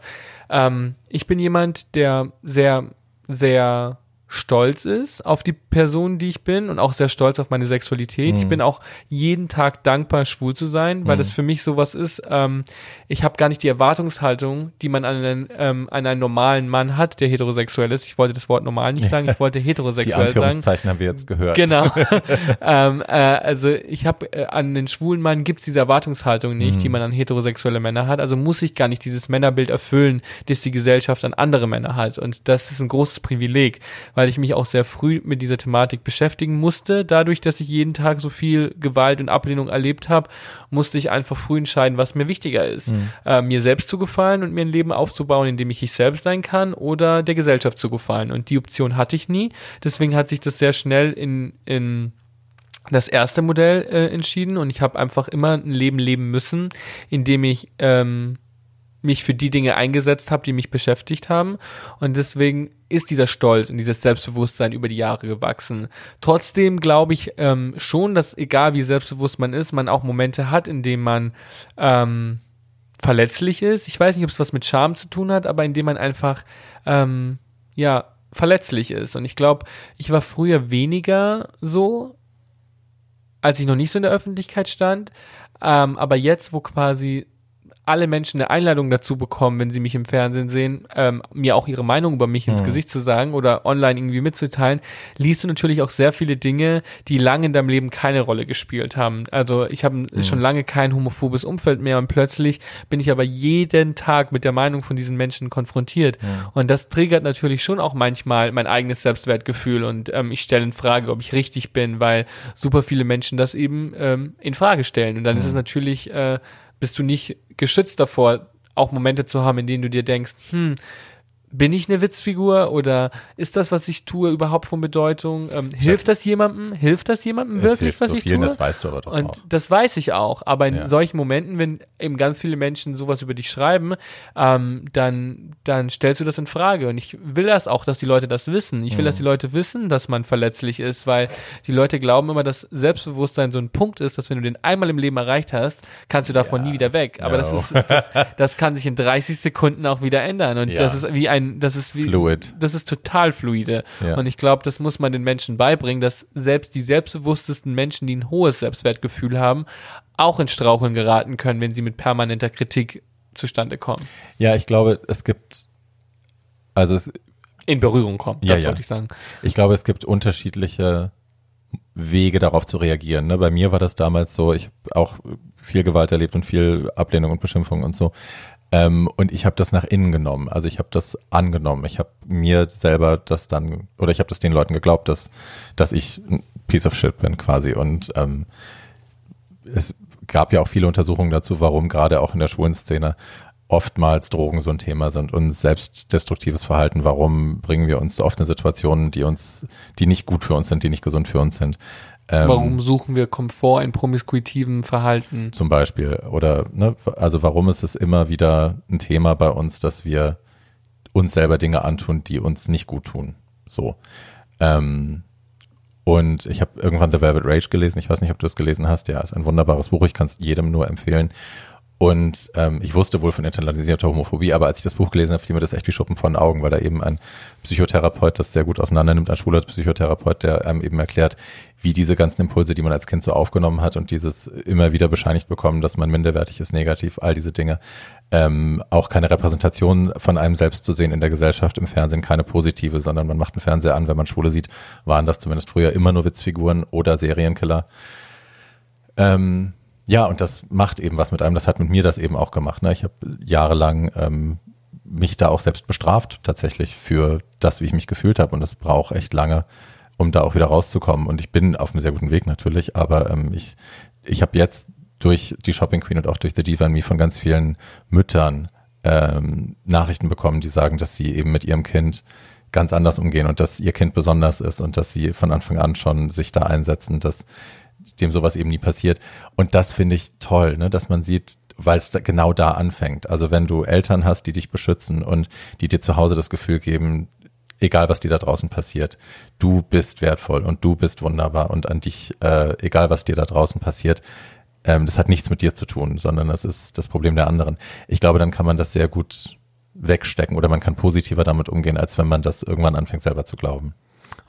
ähm, ich bin jemand, der sehr, sehr stolz ist auf die Person, die ich bin und auch sehr stolz auf meine Sexualität. Ich Mhm. bin auch jeden Tag dankbar, schwul zu sein, weil das für mich sowas ist. Ähm, ich habe gar nicht die Erwartungshaltung, die man an einen, ähm, an einen normalen Mann hat, der heterosexuell ist. Ich wollte das Wort normal nicht sagen, ich wollte Die heterosexuell sagen. Anführungszeichen haben wir jetzt gehört. Genau. <laughs> ähm, äh, also ich habe äh, an den schwulen Mann gibt's diese Erwartungshaltung nicht, Mhm. die man an heterosexuelle Männer hat. Also muss ich gar nicht dieses Männerbild erfüllen, das die Gesellschaft an andere Männer hat. Und das ist ein großes Privileg, weil ich mich auch sehr früh mit dieser Thematik beschäftigen musste. Dadurch, dass ich jeden Tag so viel Gewalt und Ablehnung erlebt habe, musste ich einfach früh entscheiden, was mir wichtiger ist. Äh, mir selbst zu gefallen und mir ein Leben aufzubauen, in dem ich ich selbst sein kann oder der Gesellschaft zu gefallen. Und die Option hatte ich nie. Deswegen hat sich das sehr schnell in, in das erste Modell äh, entschieden und ich habe einfach immer ein Leben leben müssen, in dem ich ähm, mich für die Dinge eingesetzt habe, die mich beschäftigt haben. Und deswegen ist dieser Stolz und dieses Selbstbewusstsein über die Jahre gewachsen. Trotzdem glaube ich ähm, schon, dass egal wie selbstbewusst man ist, man auch Momente hat, in denen man ähm, verletzlich ist. Ich weiß nicht, ob es was mit Scham zu tun hat, aber in dem man einfach ähm, ja verletzlich ist. Und ich glaube, ich war früher weniger so, als ich noch nicht so in der Öffentlichkeit stand. Ähm, aber jetzt, wo quasi alle Menschen eine Einladung dazu bekommen, wenn sie mich im Fernsehen sehen, ähm, mir auch ihre Meinung über mich ins Mhm. Gesicht zu sagen oder online irgendwie mitzuteilen, liest du natürlich auch sehr viele Dinge, die lange in deinem Leben keine Rolle gespielt haben. Also ich habe schon lange kein homophobes Umfeld mehr und plötzlich bin ich aber jeden Tag mit der Meinung von diesen Menschen konfrontiert. Und das triggert natürlich schon auch manchmal mein eigenes Selbstwertgefühl und ähm, ich stelle in Frage, ob ich richtig bin, weil super viele Menschen das eben ähm, in Frage stellen. Und dann ist es natürlich, äh, bist du nicht geschützt davor, auch Momente zu haben, in denen du dir denkst, hm, bin ich eine Witzfigur oder ist das, was ich tue, überhaupt von Bedeutung? Ähm, hilft das jemandem? Hilft das jemandem wirklich, was so ich vielen, tue? das weißt du aber doch auch. Und das weiß ich auch. Aber in Ja. solchen Momenten, wenn eben ganz viele Menschen sowas über dich schreiben, ähm, dann, dann stellst du das in Frage. Und ich will das auch, dass die Leute das wissen. Ich will, Mhm. dass die Leute wissen, dass man verletzlich ist, weil die Leute glauben immer, dass Selbstbewusstsein so ein Punkt ist, dass wenn du den einmal im Leben erreicht hast, kannst du davon Ja. nie wieder weg. Aber das No. ist, das, das kann sich in 30 Sekunden auch wieder ändern. Und Ja. das ist wie ein, das ist wie, Fluid. das ist total fluide. Ja. Und ich glaube, das muss man den Menschen beibringen, dass selbst die selbstbewusstesten Menschen, die ein hohes Selbstwertgefühl haben, auch in Straucheln geraten können, wenn sie mit permanenter Kritik zustande kommen. Ja, ich glaube, es gibt, also es, In Berührung kommen, Ja, das ja. wollte ich sagen. ich glaube, es gibt unterschiedliche Wege darauf zu reagieren. Ne? Bei mir war das damals so, ich habe auch viel Gewalt erlebt und viel Ablehnung und Beschimpfung und so. Ähm, und ich habe das nach innen genommen. Also ich habe das angenommen. Ich habe mir selber das dann, oder ich habe das den Leuten geglaubt, dass, dass ich ein Piece of Shit bin quasi. Und ähm, es gab ja auch viele Untersuchungen dazu, warum gerade auch in der schwulen Szene oftmals Drogen so ein Thema sind und selbstdestruktives Verhalten. Warum bringen wir uns oft in Situationen, die uns, die nicht gut für uns sind, die nicht gesund für uns sind? Ähm, Warum suchen wir Komfort in promiskuitiven Verhalten? Zum Beispiel. Oder, ne, also warum ist es immer wieder ein Thema bei uns, dass wir uns selber Dinge antun, die uns nicht gut tun. So. Ähm, und ich habe irgendwann The Velvet Rage gelesen. Ich weiß nicht, ob du es gelesen hast. Ja, ist ein wunderbares Buch. Ich kann es jedem nur empfehlen. Und ähm, ich wusste wohl von internalisierter Homophobie, aber als ich das Buch gelesen habe, fiel mir das echt wie Schuppen von den Augen, weil da eben ein Psychotherapeut das sehr gut auseinander nimmt, ein schwuler Psychotherapeut, der einem eben erklärt, wie diese ganzen Impulse, die man als Kind so aufgenommen hat und dieses immer wieder bescheinigt bekommen, dass man minderwertig ist, negativ, all diese Dinge, ähm, auch keine Repräsentation von einem selbst zu sehen in der Gesellschaft, im Fernsehen keine positive, sondern man macht einen Fernseher an, wenn man Schwule sieht, waren das zumindest früher immer nur Witzfiguren oder Serienkiller. Ähm, ja, und das macht eben was mit einem. Das hat mit mir das eben auch gemacht. Ne? Ich habe jahrelang ähm, mich da auch selbst bestraft, tatsächlich für das, wie ich mich gefühlt habe. Und es braucht echt lange, um da auch wieder rauszukommen. Und ich bin auf einem sehr guten Weg natürlich, aber ähm, ich, ich habe jetzt durch die Shopping Queen und auch durch The Diva Me von ganz vielen Müttern ähm, Nachrichten bekommen, die sagen, dass sie eben mit ihrem Kind ganz anders umgehen und dass ihr Kind besonders ist und dass sie von Anfang an schon sich da einsetzen, dass dem sowas eben nie passiert. Und das finde ich toll, ne, dass man sieht, weil es genau da anfängt. Also wenn du Eltern hast, die dich beschützen und die dir zu Hause das Gefühl geben, egal was dir da draußen passiert, du bist wertvoll und du bist wunderbar und an dich, äh, egal was dir da draußen passiert, ähm, das hat nichts mit dir zu tun, sondern das ist das Problem der anderen. Ich glaube, dann kann man das sehr gut wegstecken oder man kann positiver damit umgehen, als wenn man das irgendwann anfängt selber zu glauben.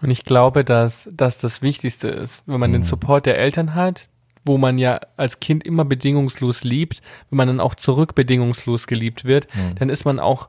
Und ich glaube, dass, dass das Wichtigste ist, wenn man mhm. den Support der Eltern hat, wo man ja als Kind immer bedingungslos liebt, wenn man dann auch zurück bedingungslos geliebt wird, mhm. dann ist man auch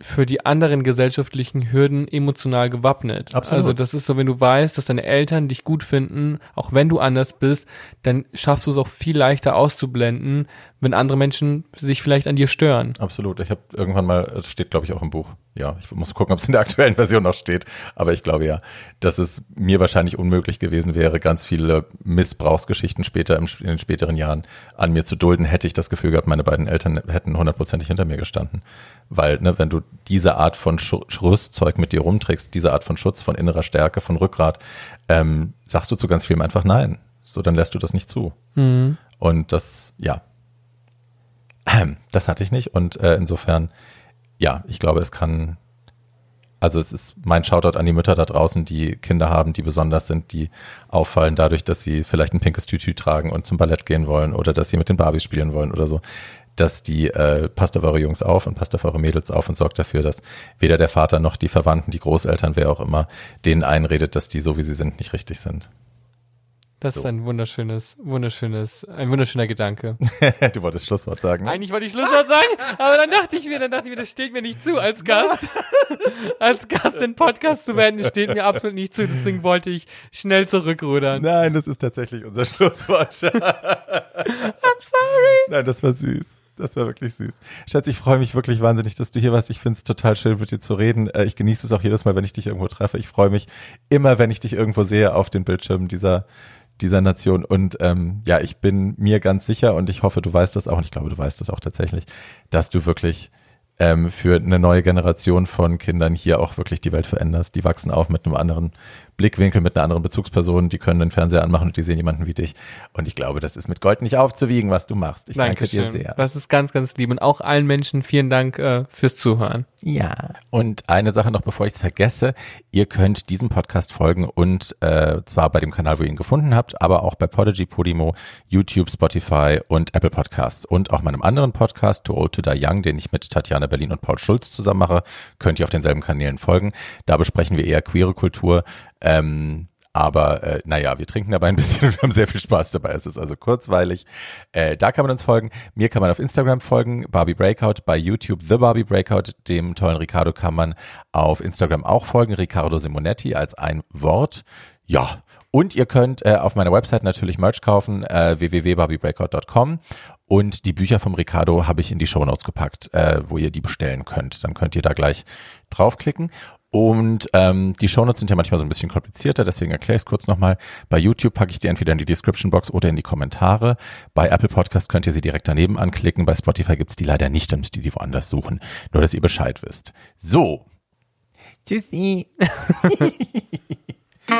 für die anderen gesellschaftlichen Hürden emotional gewappnet. Absolut. Also das ist so, wenn du weißt, dass deine Eltern dich gut finden, auch wenn du anders bist, dann schaffst du es auch viel leichter auszublenden, wenn andere Menschen sich vielleicht an dir stören. Absolut. Ich habe irgendwann mal, es steht glaube ich auch im Buch, ja, ich muss gucken, ob es in der aktuellen Version noch steht, aber ich glaube ja, dass es mir wahrscheinlich unmöglich gewesen wäre, ganz viele Missbrauchsgeschichten später im, in den späteren Jahren an mir zu dulden, hätte ich das Gefühl gehabt, meine beiden Eltern hätten hundertprozentig hinter mir gestanden. Weil, ne, wenn du diese Art von Rüstzeug mit dir rumträgst, diese Art von Schutz, von innerer Stärke, von Rückgrat, ähm, sagst du zu ganz vielem einfach nein. So, dann lässt du das nicht zu. Mhm. Und das, ja, das hatte ich nicht. Und äh, insofern, ja, ich glaube, es kann, also es ist mein Shoutout an die Mütter da draußen, die Kinder haben, die besonders sind, die auffallen dadurch, dass sie vielleicht ein pinkes Tütü tragen und zum Ballett gehen wollen oder dass sie mit den Barbies spielen wollen oder so. Dass die äh, passt auf eure Jungs auf und passt auf eure Mädels auf und sorgt dafür, dass weder der Vater noch die Verwandten, die Großeltern, wer auch immer, denen einredet, dass die so wie sie sind nicht richtig sind. Das so. ist ein wunderschönes, wunderschönes, ein wunderschöner Gedanke. <laughs> du wolltest Schlusswort sagen. Ne? Eigentlich wollte ich Schlusswort sagen, aber dann dachte ich mir, dann dachte ich mir, das steht mir nicht zu als <laughs> Gast. als Gast in Podcast zu werden, steht mir absolut nicht zu. Deswegen wollte ich schnell zurückrudern. Nein, das ist tatsächlich unser <laughs> Schlusswort. I'm sorry. Nein, das war süß. Das war wirklich süß. Schatz, ich freue mich wirklich wahnsinnig, dass du hier warst. Ich finde es total schön, mit dir zu reden. Äh, ich genieße es auch jedes Mal, wenn ich dich irgendwo treffe. Ich freue mich immer, wenn ich dich irgendwo sehe auf den Bildschirmen dieser dieser Nation. Und ähm, ja, ich bin mir ganz sicher und ich hoffe, du weißt das auch, und ich glaube, du weißt das auch tatsächlich, dass du wirklich ähm, für eine neue Generation von Kindern hier auch wirklich die Welt veränderst. Die wachsen auf mit einem anderen Blickwinkel, mit einer anderen Bezugsperson, die können den Fernseher anmachen und die sehen jemanden wie dich. Und ich glaube, das ist mit Gold nicht aufzuwiegen, was du machst. Ich Dankeschön. danke dir sehr. Das ist ganz, ganz lieb. Und auch allen Menschen vielen Dank äh, fürs Zuhören. Ja. Und eine Sache noch, bevor ich es vergesse. Ihr könnt diesem Podcast folgen und äh, zwar bei dem Kanal, wo ihr ihn gefunden habt, aber auch bei Podigy, Podimo, YouTube, Spotify und Apple Podcasts. Und auch meinem anderen Podcast, Too Old to Die Young, den ich mit Tatjana Berlin und Paul Schulz zusammen mache, könnt ihr auf denselben Kanälen folgen. Da besprechen wir eher queere Kultur, ähm, aber äh, naja, wir trinken dabei ein bisschen und <laughs> wir haben sehr viel Spaß dabei. Es ist also kurzweilig. Äh, da kann man uns folgen. Mir kann man auf Instagram folgen, Barbie Breakout, bei YouTube The Barbie Breakout. Dem tollen Ricardo kann man auf Instagram auch folgen, Riccardo Simonetti als ein Wort. Ja, und ihr könnt äh, auf meiner Website natürlich Merch kaufen, äh, www.barbiebreakout.com. Und die Bücher vom Ricardo habe ich in die Show Notes gepackt, äh, wo ihr die bestellen könnt. Dann könnt ihr da gleich draufklicken. Und ähm, die Shownotes sind ja manchmal so ein bisschen komplizierter, deswegen erkläre ich es kurz nochmal. Bei YouTube packe ich die entweder in die Description Box oder in die Kommentare. Bei Apple Podcast könnt ihr sie direkt daneben anklicken. Bei Spotify gibt's die leider nicht, dann müsst ihr die woanders suchen. Nur, dass ihr Bescheid wisst. So. Tschüssi. <laughs> so,